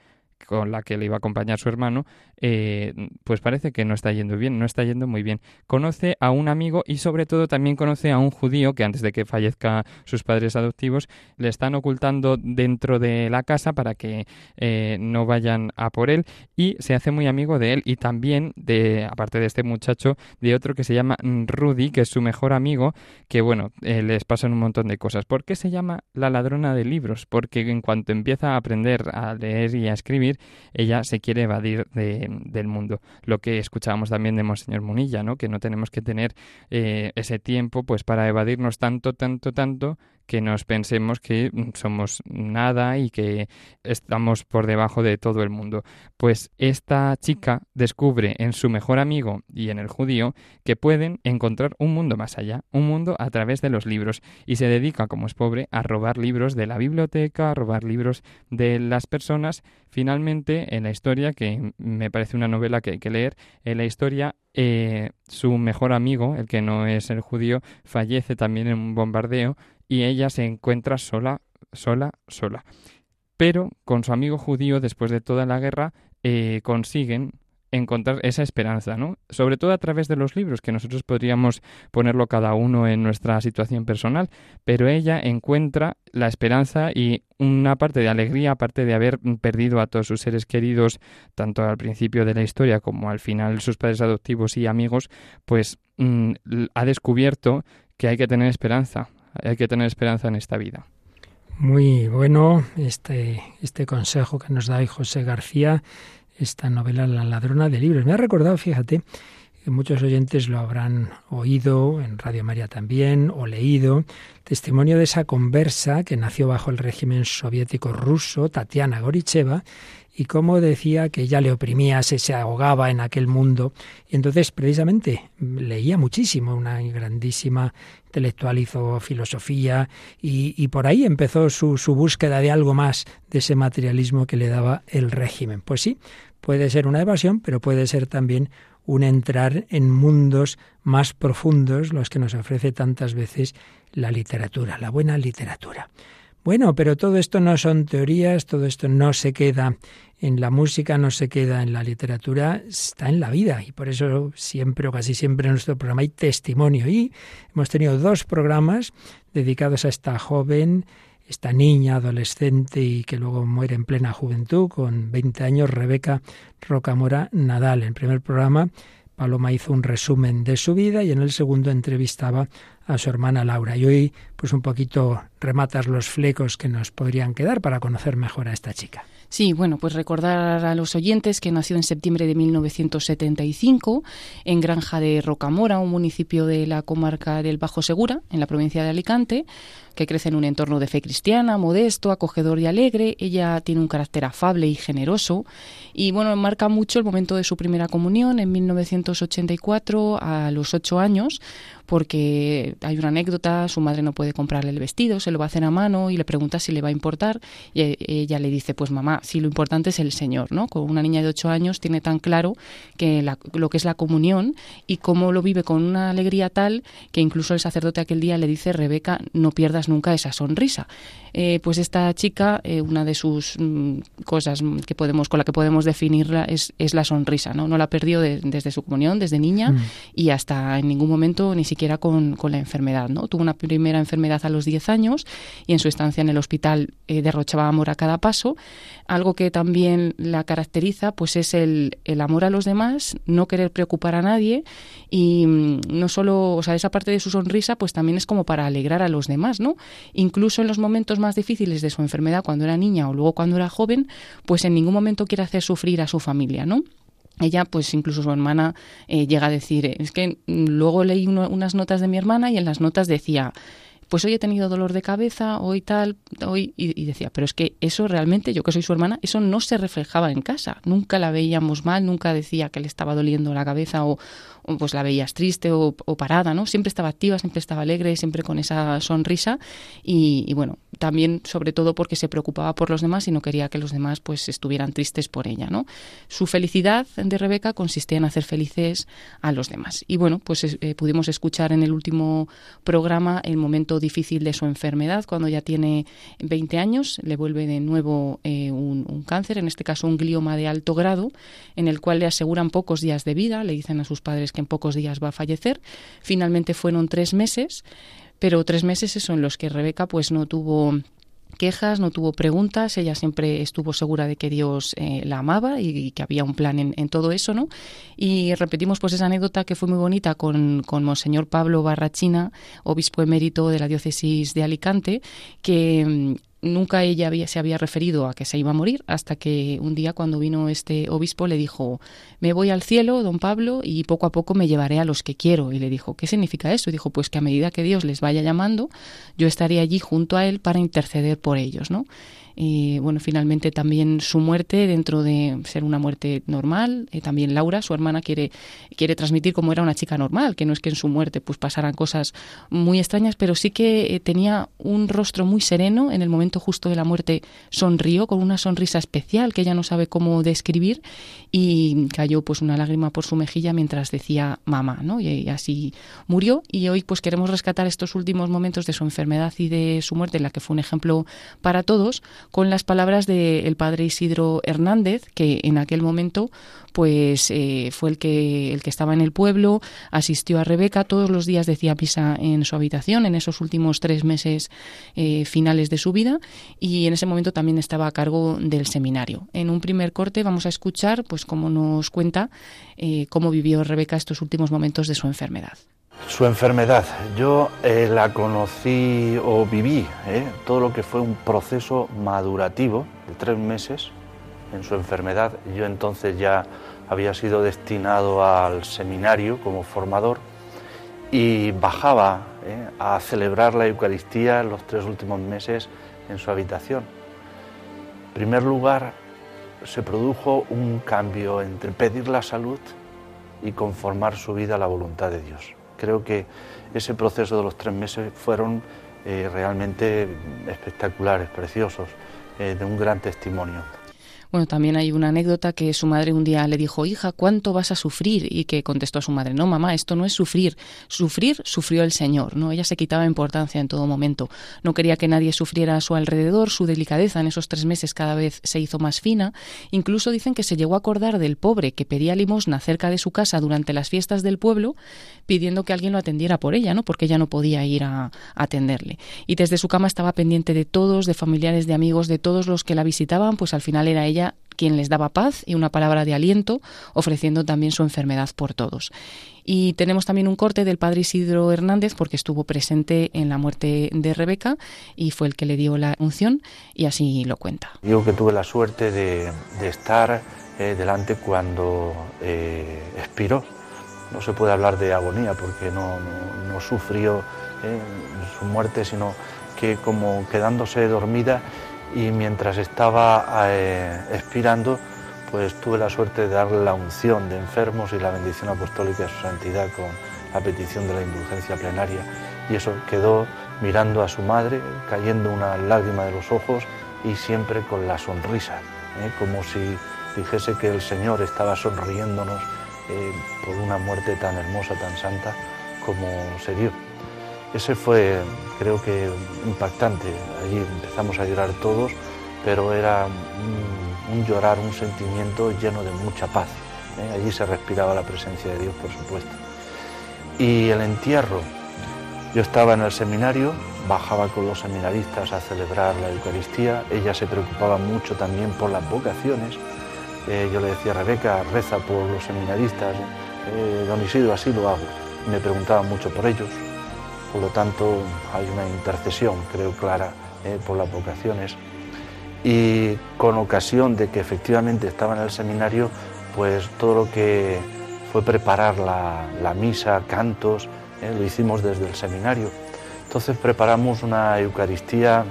con la que le iba a acompañar su hermano, eh, pues parece que no está yendo bien, no está yendo muy bien. Conoce a un amigo y sobre todo también conoce a un judío que antes de que fallezca sus padres adoptivos le están ocultando dentro de la casa para que eh, no vayan a por él y se hace muy amigo de él y también de, aparte de este muchacho, de otro que se llama Rudy, que es su mejor amigo, que bueno, eh, les pasan un montón de cosas. ¿Por qué se llama la ladrona de libros? Porque en cuanto empieza a aprender a leer y a escribir, ella se quiere evadir del mundo. Lo que escuchábamos también de Monseñor Munilla, ¿no? que no tenemos que tener eh, ese tiempo pues para evadirnos tanto, tanto, tanto que nos pensemos que somos nada y que estamos por debajo de todo el mundo. Pues esta chica descubre en su mejor amigo y en el judío que pueden encontrar un mundo más allá, un mundo a través de los libros, y se dedica, como es pobre, a robar libros de la biblioteca, a robar libros de las personas. Finalmente, en la historia, que me parece una novela que hay que leer, en la historia eh, su mejor amigo, el que no es el judío, fallece también en un bombardeo y ella se encuentra sola, sola, sola. Pero con su amigo judío, después de toda la guerra, eh, consiguen encontrar esa esperanza, ¿no? Sobre todo a través de los libros, que nosotros podríamos ponerlo cada uno en nuestra situación personal, pero ella encuentra la esperanza y una parte de alegría, aparte de haber perdido a todos sus seres queridos, tanto al principio de la historia como al final sus padres adoptivos y amigos, pues mm, ha descubierto que hay que tener esperanza, hay que tener esperanza en esta vida. Muy bueno este, este consejo que nos da José García. Esta novela La ladrona de libros. Me ha recordado, fíjate, muchos oyentes lo habrán oído en Radio María también o leído, testimonio de esa conversa que nació bajo el régimen soviético ruso, Tatiana Goricheva, y cómo decía que ella le oprimía, se, se ahogaba en aquel mundo. Y entonces, precisamente, leía muchísimo, una grandísima intelectual, hizo filosofía, y, y por ahí empezó su, su búsqueda de algo más de ese materialismo que le daba el régimen. Pues sí, puede ser una evasión, pero puede ser también un entrar en mundos más profundos, los que nos ofrece tantas veces la literatura, la buena literatura. Bueno, pero todo esto no son teorías, todo esto no se queda en la música, no se queda en la literatura, está en la vida y por eso siempre o casi siempre en nuestro programa hay testimonio y hemos tenido dos programas dedicados a esta joven esta niña adolescente y que luego muere en plena juventud, con 20 años, Rebeca Rocamora Nadal. En el primer programa, Paloma hizo un resumen de su vida y en el segundo entrevistaba a su hermana Laura. Y hoy, pues un poquito rematas los flecos que nos podrían quedar para conocer mejor a esta chica. Sí, bueno, pues recordar a los oyentes que nació en septiembre de 1975 en Granja de Rocamora, un municipio de la comarca del Bajo Segura, en la provincia de Alicante que crece en un entorno de fe cristiana, modesto, acogedor y alegre. Ella tiene un carácter afable y generoso y bueno, marca mucho el momento de su primera comunión en 1984 a los ocho años porque hay una anécdota, su madre no puede comprarle el vestido, se lo va a hacer a mano y le pregunta si le va a importar y e, ella le dice, pues mamá, si lo importante es el Señor, ¿no? Con una niña de ocho años tiene tan claro que lo que es la comunión y cómo lo vive con una alegría tal que incluso el sacerdote aquel día le dice, Rebeca, no pierdas nunca esa sonrisa. Eh, pues esta chica, eh, una de sus mm, cosas que podemos, con la que podemos definirla es, es la sonrisa, ¿no? No la perdió desde su comunión, desde niña, mm. y hasta en ningún momento ni siquiera con, con, la enfermedad, ¿no? Tuvo una primera enfermedad a los 10 años y en su estancia en el hospital eh, derrochaba amor a cada paso. Algo que también la caracteriza, pues es el, el amor a los demás, no querer preocupar a nadie y mm, no solo, o sea, esa parte de su sonrisa, pues también es como para alegrar a los demás, ¿no? Incluso en los momentos más difíciles de su enfermedad cuando era niña o luego cuando era joven, pues en ningún momento quiere hacer sufrir a su familia, ¿no? ella, pues incluso su hermana eh, llega a decir, es que mm, luego leí unas notas de mi hermana y en las notas decía, pues hoy he tenido dolor de cabeza, hoy tal, hoy, y, decía, pero es que eso realmente, yo que soy su hermana, eso no se reflejaba en casa, nunca la veíamos mal, nunca decía que le estaba doliendo la cabeza o, pues la veías triste o, parada, ¿no? Siempre estaba activa, siempre estaba alegre, siempre con esa sonrisa y, bueno, también sobre todo porque se preocupaba por los demás y no quería que los demás pues estuvieran tristes por ella, ¿no? Su felicidad de Rebeca consistía en hacer felices a los demás. Y bueno, pues eh, pudimos escuchar en el último programa el momento difícil de su enfermedad, cuando ya tiene 20 años, le vuelve de nuevo eh, un, un cáncer, en este caso un glioma de alto grado, en el cual le aseguran pocos días de vida, le dicen a sus padres que en pocos días va a fallecer. Finalmente fueron tres meses, pero tres meses eso en los que Rebeca pues no tuvo quejas, no tuvo preguntas, ella siempre estuvo segura de que Dios eh, la amaba y, que había un plan en, todo eso, ¿no? Y repetimos pues esa anécdota que fue muy bonita con, con Monseñor Pablo Barrachina, obispo emérito de la diócesis de Alicante, que nunca ella había, se había referido a que se iba a morir hasta que un día cuando vino este obispo le dijo, me voy al cielo, don Pablo, y poco a poco me llevaré a los que quiero. Y le dijo, ¿qué significa eso? Y dijo, pues que a medida que Dios les vaya llamando, yo estaré allí junto a él para interceder por ellos, ¿no? Y bueno, finalmente también su muerte, dentro de ser una muerte normal, eh, también Laura, su hermana, quiere, quiere transmitir cómo era una chica normal, que no es que en su muerte pues pasaran cosas muy extrañas, pero sí que eh, tenía un rostro muy sereno, en el momento justo de la muerte sonrió con una sonrisa especial que ella no sabe cómo describir y cayó pues una lágrima por su mejilla mientras decía mamá, ¿no? Y, así murió. Y hoy pues queremos rescatar estos últimos momentos de su enfermedad y de su muerte, en la que fue un ejemplo para todos, con las palabras del padre Isidro Hernández, que en aquel momento pues eh, fue el que, el que estaba en el pueblo, asistió a Rebeca, todos los días decía misa en su habitación en esos últimos tres meses eh, finales de su vida y en ese momento también estaba a cargo del seminario. En un primer corte vamos a escuchar pues cómo nos cuenta eh, cómo vivió Rebeca estos últimos momentos de su enfermedad. Su enfermedad, yo eh, la conocí o viví, eh, todo lo que fue un proceso madurativo de tres meses en su enfermedad. Yo entonces ya había sido destinado al seminario como formador y bajaba ¿eh? a celebrar la Eucaristía los tres últimos meses en su habitación. En primer lugar, se produjo un cambio entre pedir la salud y conformar su vida a la voluntad de Dios. Creo que ese proceso de los tres meses fueron eh, realmente espectaculares, preciosos, eh, de un gran testimonio. Bueno, también hay una anécdota que su madre un día le dijo, hija, ¿cuánto vas a sufrir? Y que contestó a su madre, no, mamá, esto no es sufrir. Sufrir, sufrió el Señor, ¿no? Ella se quitaba importancia en todo momento. No quería que nadie sufriera a su alrededor. Su delicadeza en esos tres meses cada vez se hizo más fina. Incluso dicen que se llegó a acordar del pobre que pedía limosna cerca de su casa durante las fiestas del pueblo, pidiendo que alguien lo atendiera por ella, ¿no? Porque ella no podía ir a, atenderle. Y desde su cama estaba pendiente de todos, de familiares, de amigos, de todos los que la visitaban, pues al final era ella quien les daba paz y una palabra de aliento, ofreciendo también su enfermedad por todos. Y tenemos también un corte del padre Isidro Hernández, porque estuvo presente en la muerte de Rebeca y fue el que le dio la unción, y así lo cuenta. Digo que tuve la suerte de, estar eh, delante cuando eh, expiró. No se puede hablar de agonía porque no, sufrió eh, su muerte, sino que como quedándose dormida y mientras estaba eh, expirando, pues tuve la suerte de darle la unción de enfermos y la bendición apostólica de su santidad con la petición de la indulgencia plenaria. Y eso quedó mirando a su madre, cayendo una lágrima de los ojos y siempre con la sonrisa, ¿eh? como si dijese que el Señor estaba sonriéndonos eh, por una muerte tan hermosa, tan santa como se dio. Ese fue, creo que, impactante. Allí empezamos a llorar todos, pero era un, llorar, un sentimiento lleno de mucha paz. ¿eh? Allí se respiraba la presencia de Dios, por supuesto. Y el entierro. Yo estaba en el seminario, bajaba con los seminaristas a celebrar la Eucaristía. Ella se preocupaba mucho también por las vocaciones. Eh, yo le decía, Rebeca, reza por los seminaristas. Eh, don Isidro, así lo hago. Me preguntaba mucho por ellos, por lo tanto, hay una intercesión, creo, clara eh, por las vocaciones. Y con ocasión de que efectivamente estaba en el seminario, pues todo lo que fue preparar la, misa, cantos, eh, lo hicimos desde el seminario. Entonces preparamos una Eucaristía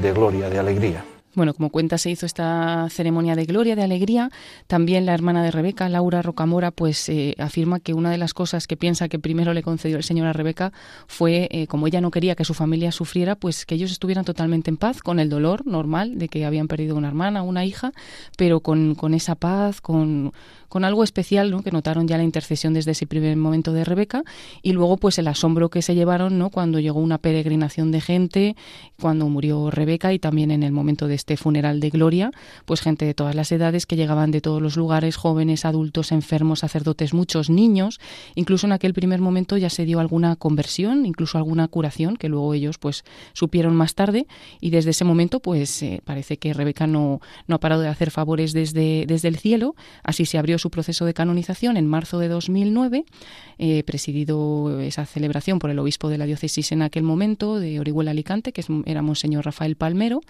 de gloria, de alegría. Bueno, como cuenta, se hizo esta ceremonia de gloria, de alegría. También la hermana de Rebeca, Laura Rocamora, pues eh, afirma que una de las cosas que piensa que primero le concedió el Señor a Rebeca fue, eh, como ella no quería que su familia sufriera, pues que ellos estuvieran totalmente en paz, con el dolor normal de que habían perdido una hermana, una hija, pero con, con esa paz, con, con algo especial, ¿no? que notaron ya la intercesión desde ese primer momento de Rebeca, y luego pues el asombro que se llevaron ¿no? cuando llegó una peregrinación de gente, cuando murió Rebeca y también en el momento de este funeral de gloria, pues gente de todas las edades que llegaban de todos los lugares, jóvenes, adultos, enfermos, sacerdotes, muchos niños, incluso en aquel primer momento ya se dio alguna conversión, incluso alguna curación, que luego ellos pues supieron más tarde, y desde ese momento pues eh, parece que Rebeca no, no ha parado de hacer favores desde, desde el cielo, así se abrió su proceso de canonización en marzo de 2009, eh, presidido esa celebración por el obispo de la diócesis en aquel momento, de Orihuela Alicante, que era Monseñor Rafael Palmero,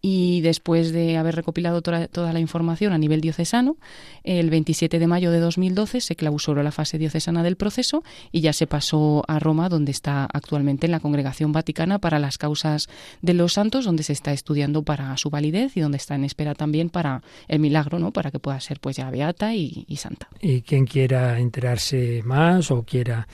y después de haber recopilado toda, la información a nivel diocesano, el 27 de mayo de 2012 se clausuró la fase diocesana del proceso y ya se pasó a Roma, donde está actualmente en la Congregación Vaticana para las causas de los santos, donde se está estudiando para su validez y donde está en espera también para el milagro, ¿no? para que pueda ser pues ya beata y, y santa. Y quien quiera enterarse más o quiera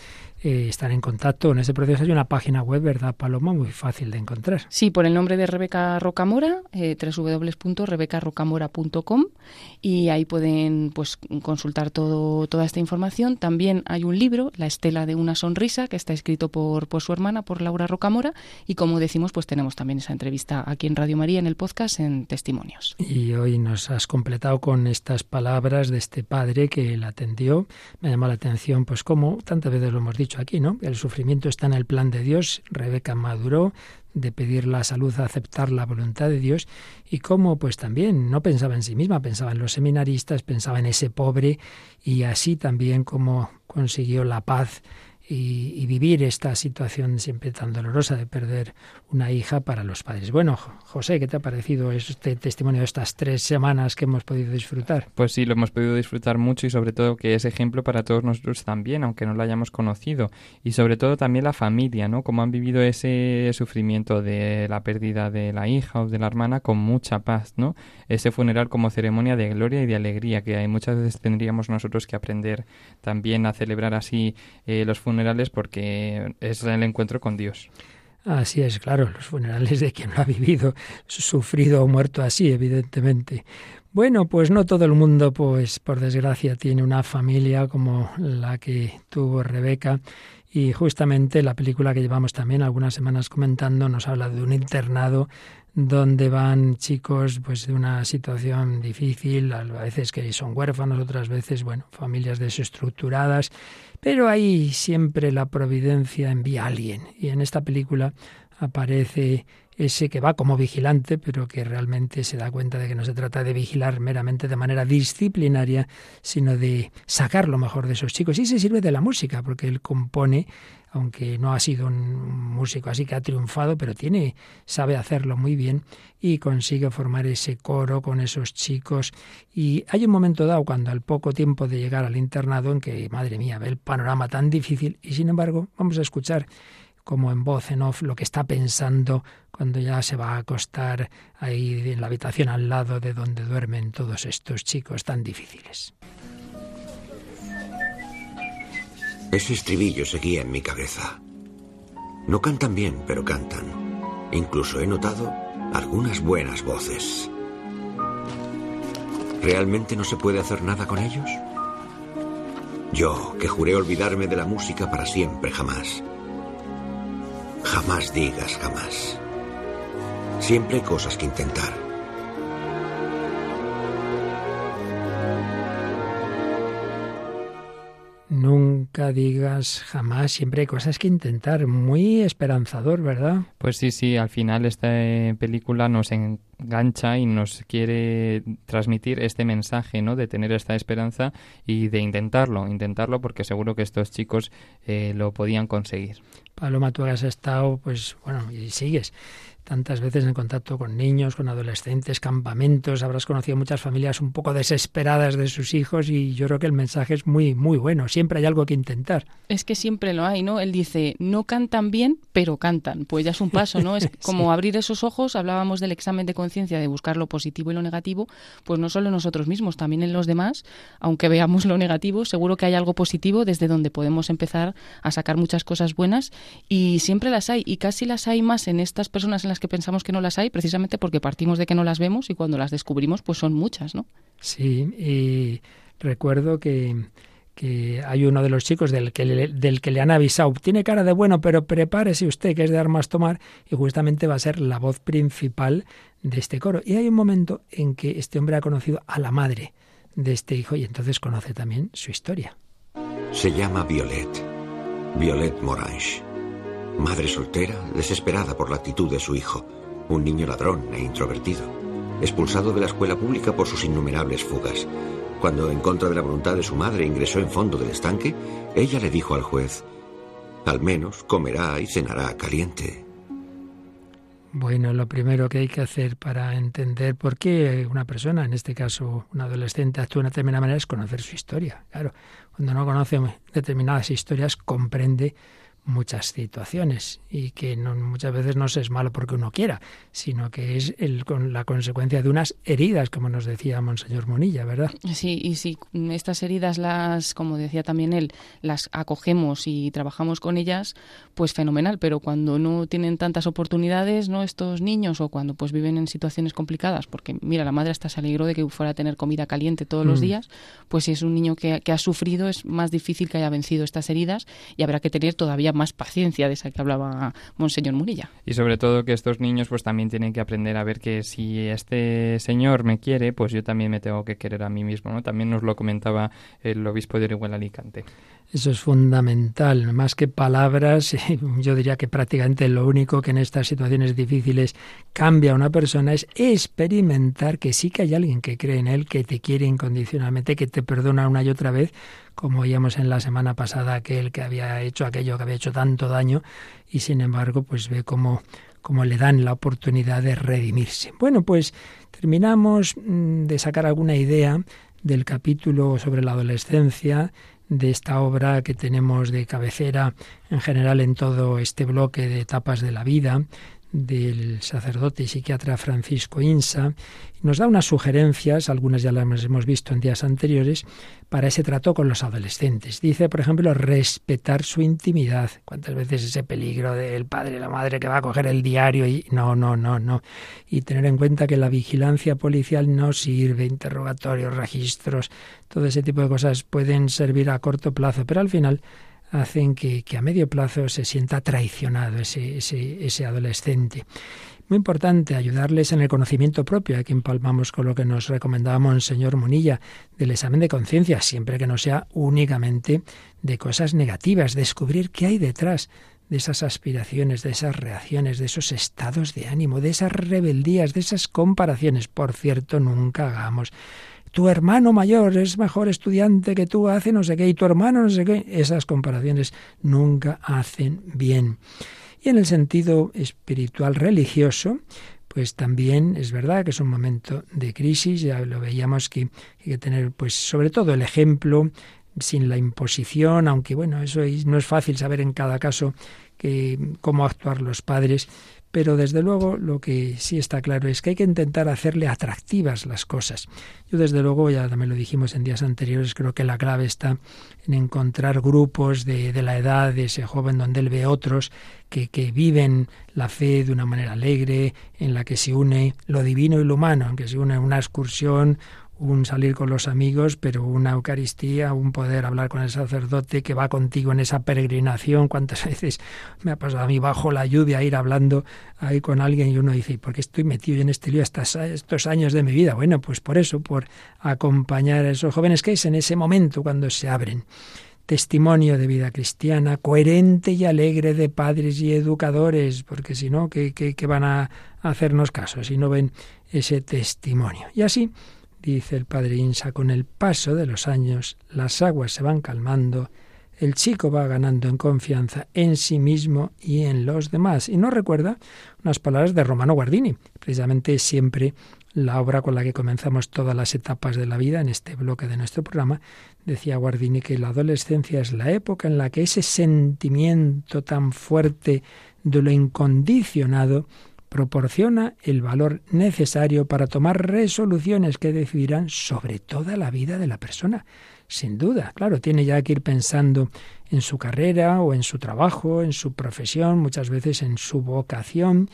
eh, estar en contacto en ese proceso. Hay una página web, ¿verdad, Paloma? Muy fácil de encontrar. Sí, por el nombre de Rebeca Rocamora, eh, www.rebecarocamora.com y ahí pueden pues consultar todo, toda esta información. También hay un libro, La estela de una sonrisa, que está escrito por, por su hermana, por Laura Rocamora, y como decimos, pues tenemos también esa entrevista aquí en Radio María, en el podcast, en Testimonios. Y hoy nos has completado con estas palabras de este padre que la atendió. Me llamó la atención, pues como tantas veces lo hemos dicho, aquí, ¿no? El sufrimiento está en el plan de Dios. Rebeca maduró de pedir la salud a aceptar la voluntad de Dios y cómo pues también no pensaba en sí misma, pensaba en los seminaristas, pensaba en ese pobre y así también como consiguió la paz y, vivir esta situación siempre tan dolorosa de perder una hija para los padres. Bueno, José, ¿qué te ha parecido este testimonio de estas tres semanas que hemos podido disfrutar? Pues sí, lo hemos podido disfrutar mucho y sobre todo que es ejemplo para todos nosotros también, aunque no lo hayamos conocido. Y sobre todo también la familia, ¿no? Cómo han vivido ese sufrimiento de la pérdida de la hija o de la hermana con mucha paz, ¿no? Ese funeral como ceremonia de gloria y de alegría que hay. muchas veces tendríamos nosotros que aprender también a celebrar así eh, los funerales funerales porque es el encuentro con Dios. Así es, claro, los funerales de quien lo ha vivido, sufrido o muerto así, evidentemente. Bueno, pues no todo el mundo, pues por desgracia, tiene una familia como la que tuvo Rebeca. Y justamente la película que llevamos también algunas semanas comentando nos habla de un internado donde van chicos pues de una situación difícil, a veces que son huérfanos, otras veces, bueno, familias desestructuradas, pero ahí siempre la providencia envía a alguien y en esta película aparece ese que va como vigilante, pero que realmente se da cuenta de que no se trata de vigilar meramente de manera disciplinaria, sino de sacar lo mejor de esos chicos. Y se sirve de la música, porque él compone aunque no ha sido un músico así que ha triunfado, pero tiene, sabe hacerlo muy bien y consigue formar ese coro con esos chicos. Y hay un momento dado cuando al poco tiempo de llegar al internado en que, madre mía, ve el panorama tan difícil y sin embargo vamos a escuchar como en voz en off lo que está pensando cuando ya se va a acostar ahí en la habitación al lado de donde duermen todos estos chicos tan difíciles. Ese estribillo seguía en mi cabeza. No cantan bien, pero cantan. Incluso he notado algunas buenas voces. ¿Realmente no se puede hacer nada con ellos? Yo, que juré olvidarme de la música para siempre, jamás. Jamás digas jamás. Siempre hay cosas que intentar. Nunca digas jamás, siempre hay cosas que intentar. Muy esperanzador, ¿verdad? Pues sí, sí, al final esta película nos engancha y nos quiere transmitir este mensaje, ¿no? De tener esta esperanza y de intentarlo, intentarlo porque seguro que estos chicos eh, lo podían conseguir. Paloma, tú has estado, pues bueno, y sigues tantas veces en contacto con niños, con adolescentes, campamentos, habrás conocido muchas familias un poco desesperadas de sus hijos y yo creo que el mensaje es muy muy bueno, siempre hay algo que intentar. Es que siempre lo hay, ¿no? Él dice, no cantan bien, pero cantan. Pues ya es un paso, ¿no? Es como abrir esos ojos, hablábamos del examen de conciencia, de buscar lo positivo y lo negativo, pues no solo en nosotros mismos, también en los demás, aunque veamos lo negativo, seguro que hay algo positivo desde donde podemos empezar a sacar muchas cosas buenas y siempre las hay y casi las hay más en estas personas en las que pensamos que no las hay, precisamente porque partimos de que no las vemos y cuando las descubrimos, pues son muchas, ¿no? Sí, y recuerdo que, que hay uno de los chicos del que, le, del que le han avisado, tiene cara de bueno, pero prepárese usted, que es de armas tomar, y justamente va a ser la voz principal de este coro. Y hay un momento en que este hombre ha conocido a la madre de este hijo y entonces conoce también su historia. Se llama Violet, Violet Morange. Madre soltera, desesperada por la actitud de su hijo, un niño ladrón e introvertido, expulsado de la escuela pública por sus innumerables fugas. Cuando, en contra de la voluntad de su madre, ingresó en fondo del estanque, ella le dijo al juez, al menos comerá y cenará caliente. Bueno, lo primero que hay que hacer para entender por qué una persona, en este caso un adolescente, actúa de una determinada manera es conocer su historia. Claro, cuando no conoce determinadas historias, comprende muchas situaciones y que no, muchas veces no es malo porque uno quiera, sino que es el, con la consecuencia de unas heridas, como nos decía Monseñor Monilla, ¿verdad? Sí, y si estas heridas las, como decía también él, las acogemos y trabajamos con ellas, pues fenomenal, pero cuando no tienen tantas oportunidades, ¿no? Estos niños o cuando pues viven en situaciones complicadas, porque mira, la madre hasta se alegró de que fuera a tener comida caliente todos los mm. días, pues si es un niño que, que ha sufrido es más difícil que haya vencido estas heridas y habrá que tener todavía más paciencia de esa que hablaba Monseñor Murilla. Y sobre todo que estos niños pues también tienen que aprender a ver que si este señor me quiere, pues yo también me tengo que querer a mí mismo, ¿no? También nos lo comentaba el obispo de Orihuela Alicante. Eso es fundamental, más que palabras, yo diría que prácticamente lo único que en estas situaciones difíciles cambia a una persona es experimentar que sí que hay alguien que cree en él, que te quiere incondicionalmente, que te perdona una y otra vez, como oíamos en la semana pasada aquel que había hecho aquello que había hecho tanto daño y sin embargo pues ve cómo, cómo le dan la oportunidad de redimirse. Bueno, pues terminamos mm, de sacar alguna idea del capítulo sobre la adolescencia, de esta obra que tenemos de cabecera en general en todo este bloque de etapas de la vida, del sacerdote y psiquiatra Francisco Insa. Nos da unas sugerencias, algunas ya las hemos visto en días anteriores, para ese trato con los adolescentes. Dice, por ejemplo, respetar su intimidad. ¿Cuántas veces ese peligro del padre y la madre que va a coger el diario y no, no, no, no? Y tener en cuenta que la vigilancia policial no sirve, interrogatorios, registros, todo ese tipo de cosas pueden servir a corto plazo, pero al final hacen que, a medio plazo se sienta traicionado ese, ese, ese adolescente. Muy importante ayudarles en el conocimiento propio. Aquí empalmamos con lo que nos recomendaba Monseñor Munilla del examen de conciencia, siempre que no sea únicamente de cosas negativas, descubrir qué hay detrás de esas aspiraciones, de esas reacciones, de esos estados de ánimo, de esas rebeldías, de esas comparaciones. Por cierto, nunca hagamos tu hermano mayor es mejor estudiante que tú, hace no sé qué, y tu hermano no sé qué. Esas comparaciones nunca hacen bien. Y en el sentido espiritual religioso, pues también es verdad que es un momento de crisis, ya lo veíamos que hay que tener, pues sobre todo el ejemplo, sin la imposición, aunque bueno, eso no es fácil saber en cada caso que, cómo actuar los padres, pero desde luego lo que sí está claro es que hay que intentar hacerle atractivas las cosas. Yo desde luego, ya también lo dijimos en días anteriores, creo que la clave está en encontrar grupos de, de la edad de ese joven donde él ve otros que, que, viven la fe de una manera alegre, en la que se une lo divino y lo humano, en que se une una excursión, un salir con los amigos, pero una Eucaristía, un poder hablar con el sacerdote que va contigo en esa peregrinación. ¿Cuántas veces me ha pasado a mí bajo la lluvia ir hablando ahí con alguien y uno dice, ¿por qué estoy metido en este lío estos, estos años de mi vida? Bueno, pues por eso, por acompañar a esos jóvenes que es en ese momento cuando se abren. Testimonio de vida cristiana, coherente y alegre de padres y educadores, porque si no, ¿qué, qué, qué van a hacernos caso si no ven ese testimonio? Y así, dice el padre Insa, con el paso de los años las aguas se van calmando, el chico va ganando en confianza en sí mismo y en los demás. Y no recuerda unas palabras de Romano Guardini, precisamente siempre la obra con la que comenzamos todas las etapas de la vida en este bloque de nuestro programa, decía Guardini que la adolescencia es la época en la que ese sentimiento tan fuerte de lo incondicionado proporciona el valor necesario para tomar resoluciones que decidirán sobre toda la vida de la persona. Sin duda, claro, tiene ya que ir pensando en su carrera o en su trabajo, en su profesión, muchas veces en su vocación.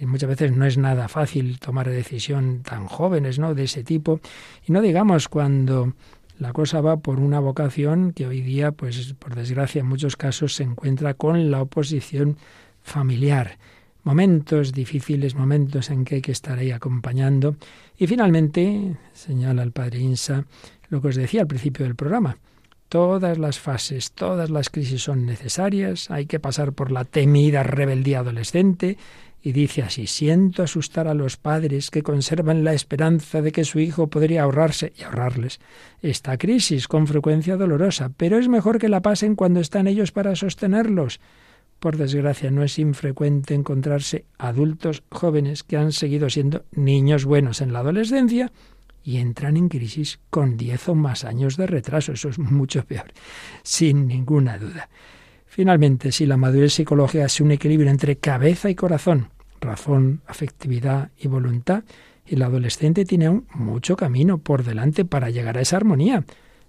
Y muchas veces no es nada fácil tomar decisión tan jóvenes, ¿no? De ese tipo. Y no digamos cuando la cosa va por una vocación que hoy día, pues por desgracia en muchos casos se encuentra con la oposición familiar momentos difíciles, momentos en que hay que estar ahí acompañando. Y finalmente, señala el padre Insa, lo que os decía al principio del programa, todas las fases, todas las crisis son necesarias, hay que pasar por la temida rebeldía adolescente, y dice así, siento asustar a los padres que conservan la esperanza de que su hijo podría ahorrarse y ahorrarles esta crisis con frecuencia dolorosa, pero es mejor que la pasen cuando están ellos para sostenerlos. Por desgracia, no es infrecuente encontrarse adultos jóvenes que han seguido siendo niños buenos en la adolescencia y entran en crisis con diez o más años de retraso. Eso es mucho peor, sin ninguna duda. Finalmente, si la madurez psicológica es un equilibrio entre cabeza y corazón, razón, afectividad y voluntad, el adolescente tiene aún mucho camino por delante para llegar a esa armonía.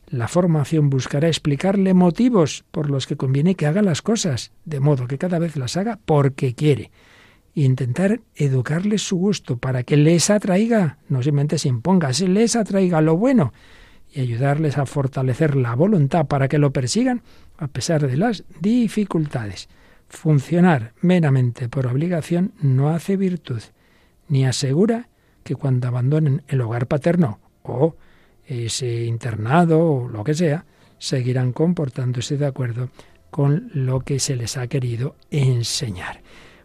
La formación buscará explicarle motivos por los que conviene que haga las cosas, de modo que cada vez las haga porque quiere. Intentar educarles su gusto para que les atraiga, no simplemente se imponga, se les atraiga lo bueno y ayudarles a fortalecer la voluntad para que lo persigan a pesar de las dificultades. Funcionar meramente por obligación no hace virtud, ni asegura que cuando abandonen el hogar paterno o ese internado o lo que sea, seguirán comportándose de acuerdo con lo que se les ha querido enseñar.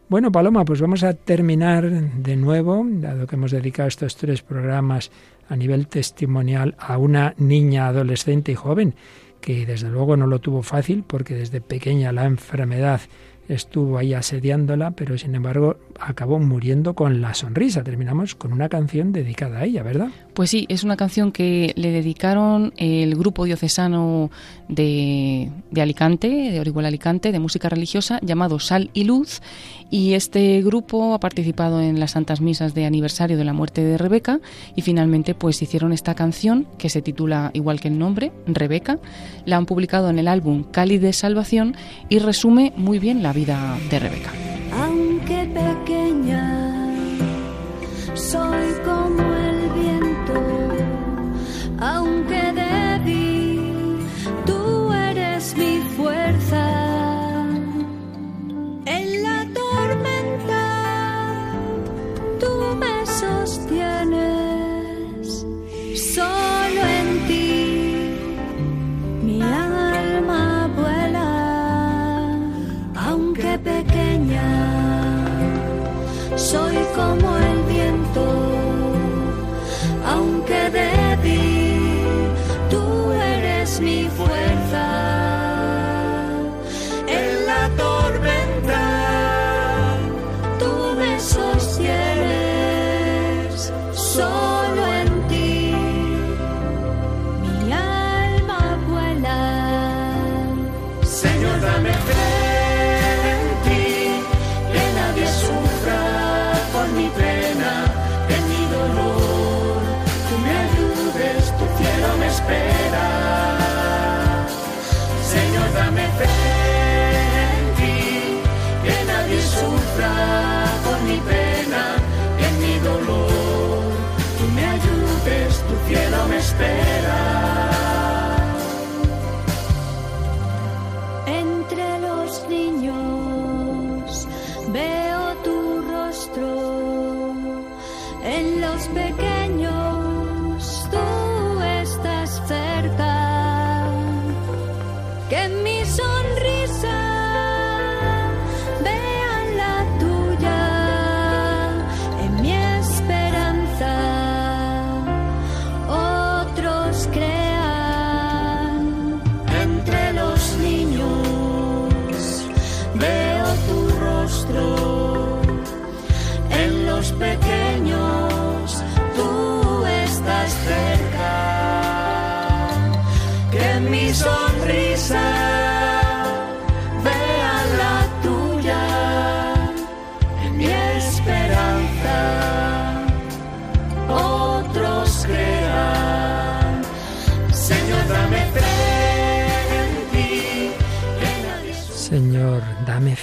Bueno, Paloma, pues vamos a terminar de nuevo, dado que hemos dedicado estos tres programas a nivel testimonial a una niña, adolescente y joven, que desde luego no lo tuvo fácil porque desde pequeña la enfermedad estuvo ahí asediándola, pero sin embargo acabó muriendo con la sonrisa. Terminamos con una canción dedicada a ella, ¿verdad? Pues sí, es una canción que le dedicaron el grupo diocesano de, de Alicante, de Orihuela Alicante, de música religiosa, llamado Sal y Luz. Y este grupo ha participado en las Santas Misas de aniversario de la muerte de Rebeca y finalmente pues hicieron esta canción que se titula igual que el nombre, Rebeca. La han publicado en el álbum Cali de Salvación y resume muy bien la vida de Rebeca. Aunque pequeña, soy como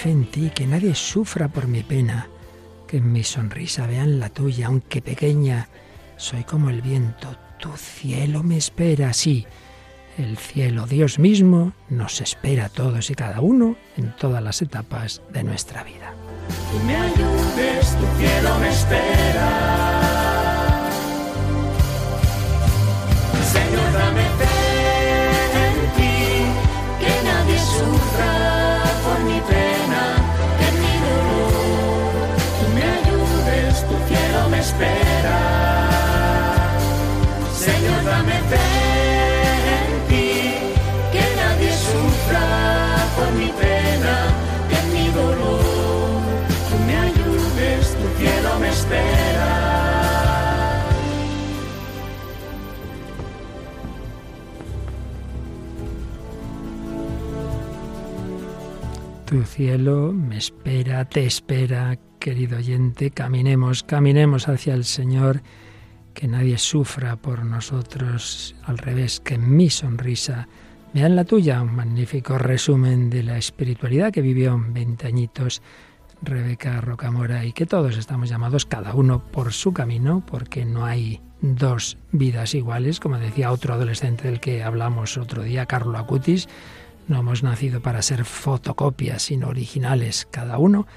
en ti, que nadie sufra por mi pena, que en mi sonrisa vean la tuya, aunque pequeña, soy como el viento, tu cielo me espera, sí, el cielo, Dios mismo, nos espera a todos y cada uno en todas las etapas de nuestra vida. Cielo me espera, te espera, querido oyente. Caminemos, caminemos hacia el Señor, que nadie sufra por nosotros, al revés, que mi sonrisa vea en la tuya. Un magnífico resumen de la espiritualidad que vivió en 20 añitos Rebeca Rocamora y que todos estamos llamados, cada uno por su camino, porque no hay dos vidas iguales, como decía otro adolescente del que hablamos otro día, Carlo Acutis, No hemos nacido para ser fotocopias, sino originales, cada uno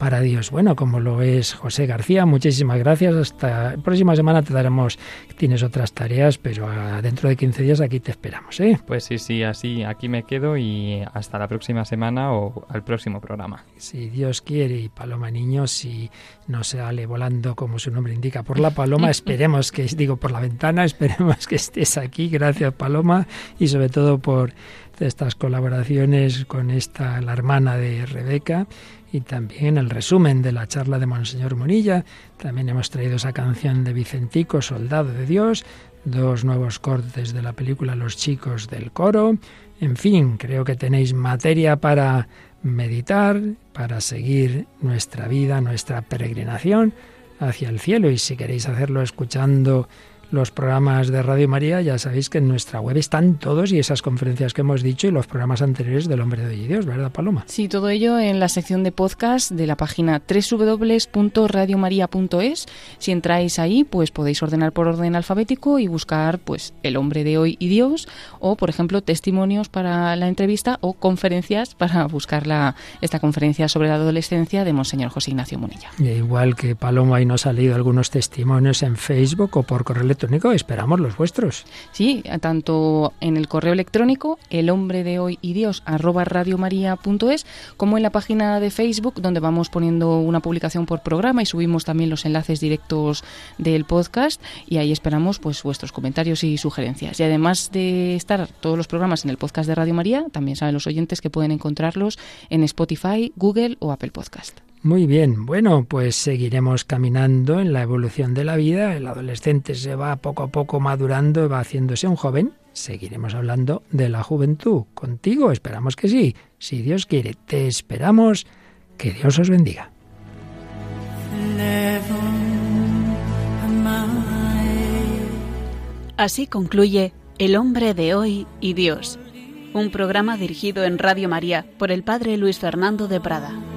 para Dios. Bueno, como lo es José García, muchísimas gracias. Hasta la próxima semana te daremos, tienes otras tareas, pero dentro de 15 días aquí te esperamos. ¿eh? Pues sí, sí, así aquí me quedo y hasta la próxima semana o al próximo programa. Si Dios quiere y Paloma Niño, si no sale volando como su nombre indica por la paloma, esperemos que, digo, por la ventana, esperemos que estés aquí. Gracias Paloma y sobre todo por estas colaboraciones con esta, la hermana de Rebeca y también el resumen de la charla de Monseñor Monilla. También hemos traído esa canción de Vicentico, Soldado de Dios, dos nuevos cortes de la película Los chicos del coro. En fin, creo que tenéis materia para meditar, para seguir nuestra vida, nuestra peregrinación hacia el cielo y si queréis hacerlo escuchando los programas de Radio María, ya sabéis que en nuestra web están todos y esas conferencias que hemos dicho y los programas anteriores del Hombre de Dios, ¿verdad, Paloma? Sí, todo ello en la sección de podcast de la página www.radiomaria.es. Si entráis ahí, pues podéis ordenar por orden alfabético y buscar pues El Hombre de Hoy y Dios o, por ejemplo, testimonios para la entrevista o conferencias para buscar la, esta conferencia sobre la adolescencia de Monseñor José Ignacio Munilla. igual que Paloma, ahí nos ha leído algunos testimonios en Facebook o por correo electrónico, esperamos los vuestros. Sí, tanto en el correo electrónico, el hombre de hoy y Dios, arroba radiomaria.es, como en la página de Facebook, donde vamos poniendo una publicación por programa y subimos también los enlaces directos del podcast. Y ahí esperamos pues vuestros comentarios y sugerencias. Y además de estar todos los programas en el podcast de Radio María, también saben los oyentes que pueden encontrarlos en Spotify, Google o Apple Podcast. Muy bien, bueno, pues seguiremos caminando en la evolución de la vida. El adolescente se va poco a poco madurando y va haciéndose un joven. Seguiremos hablando de la juventud. Contigo, esperamos que sí. Si Dios quiere, te esperamos. Que Dios os bendiga. Así concluye El hombre de hoy y Dios, un programa dirigido en Radio María por el Padre Luis Fernando de Prada.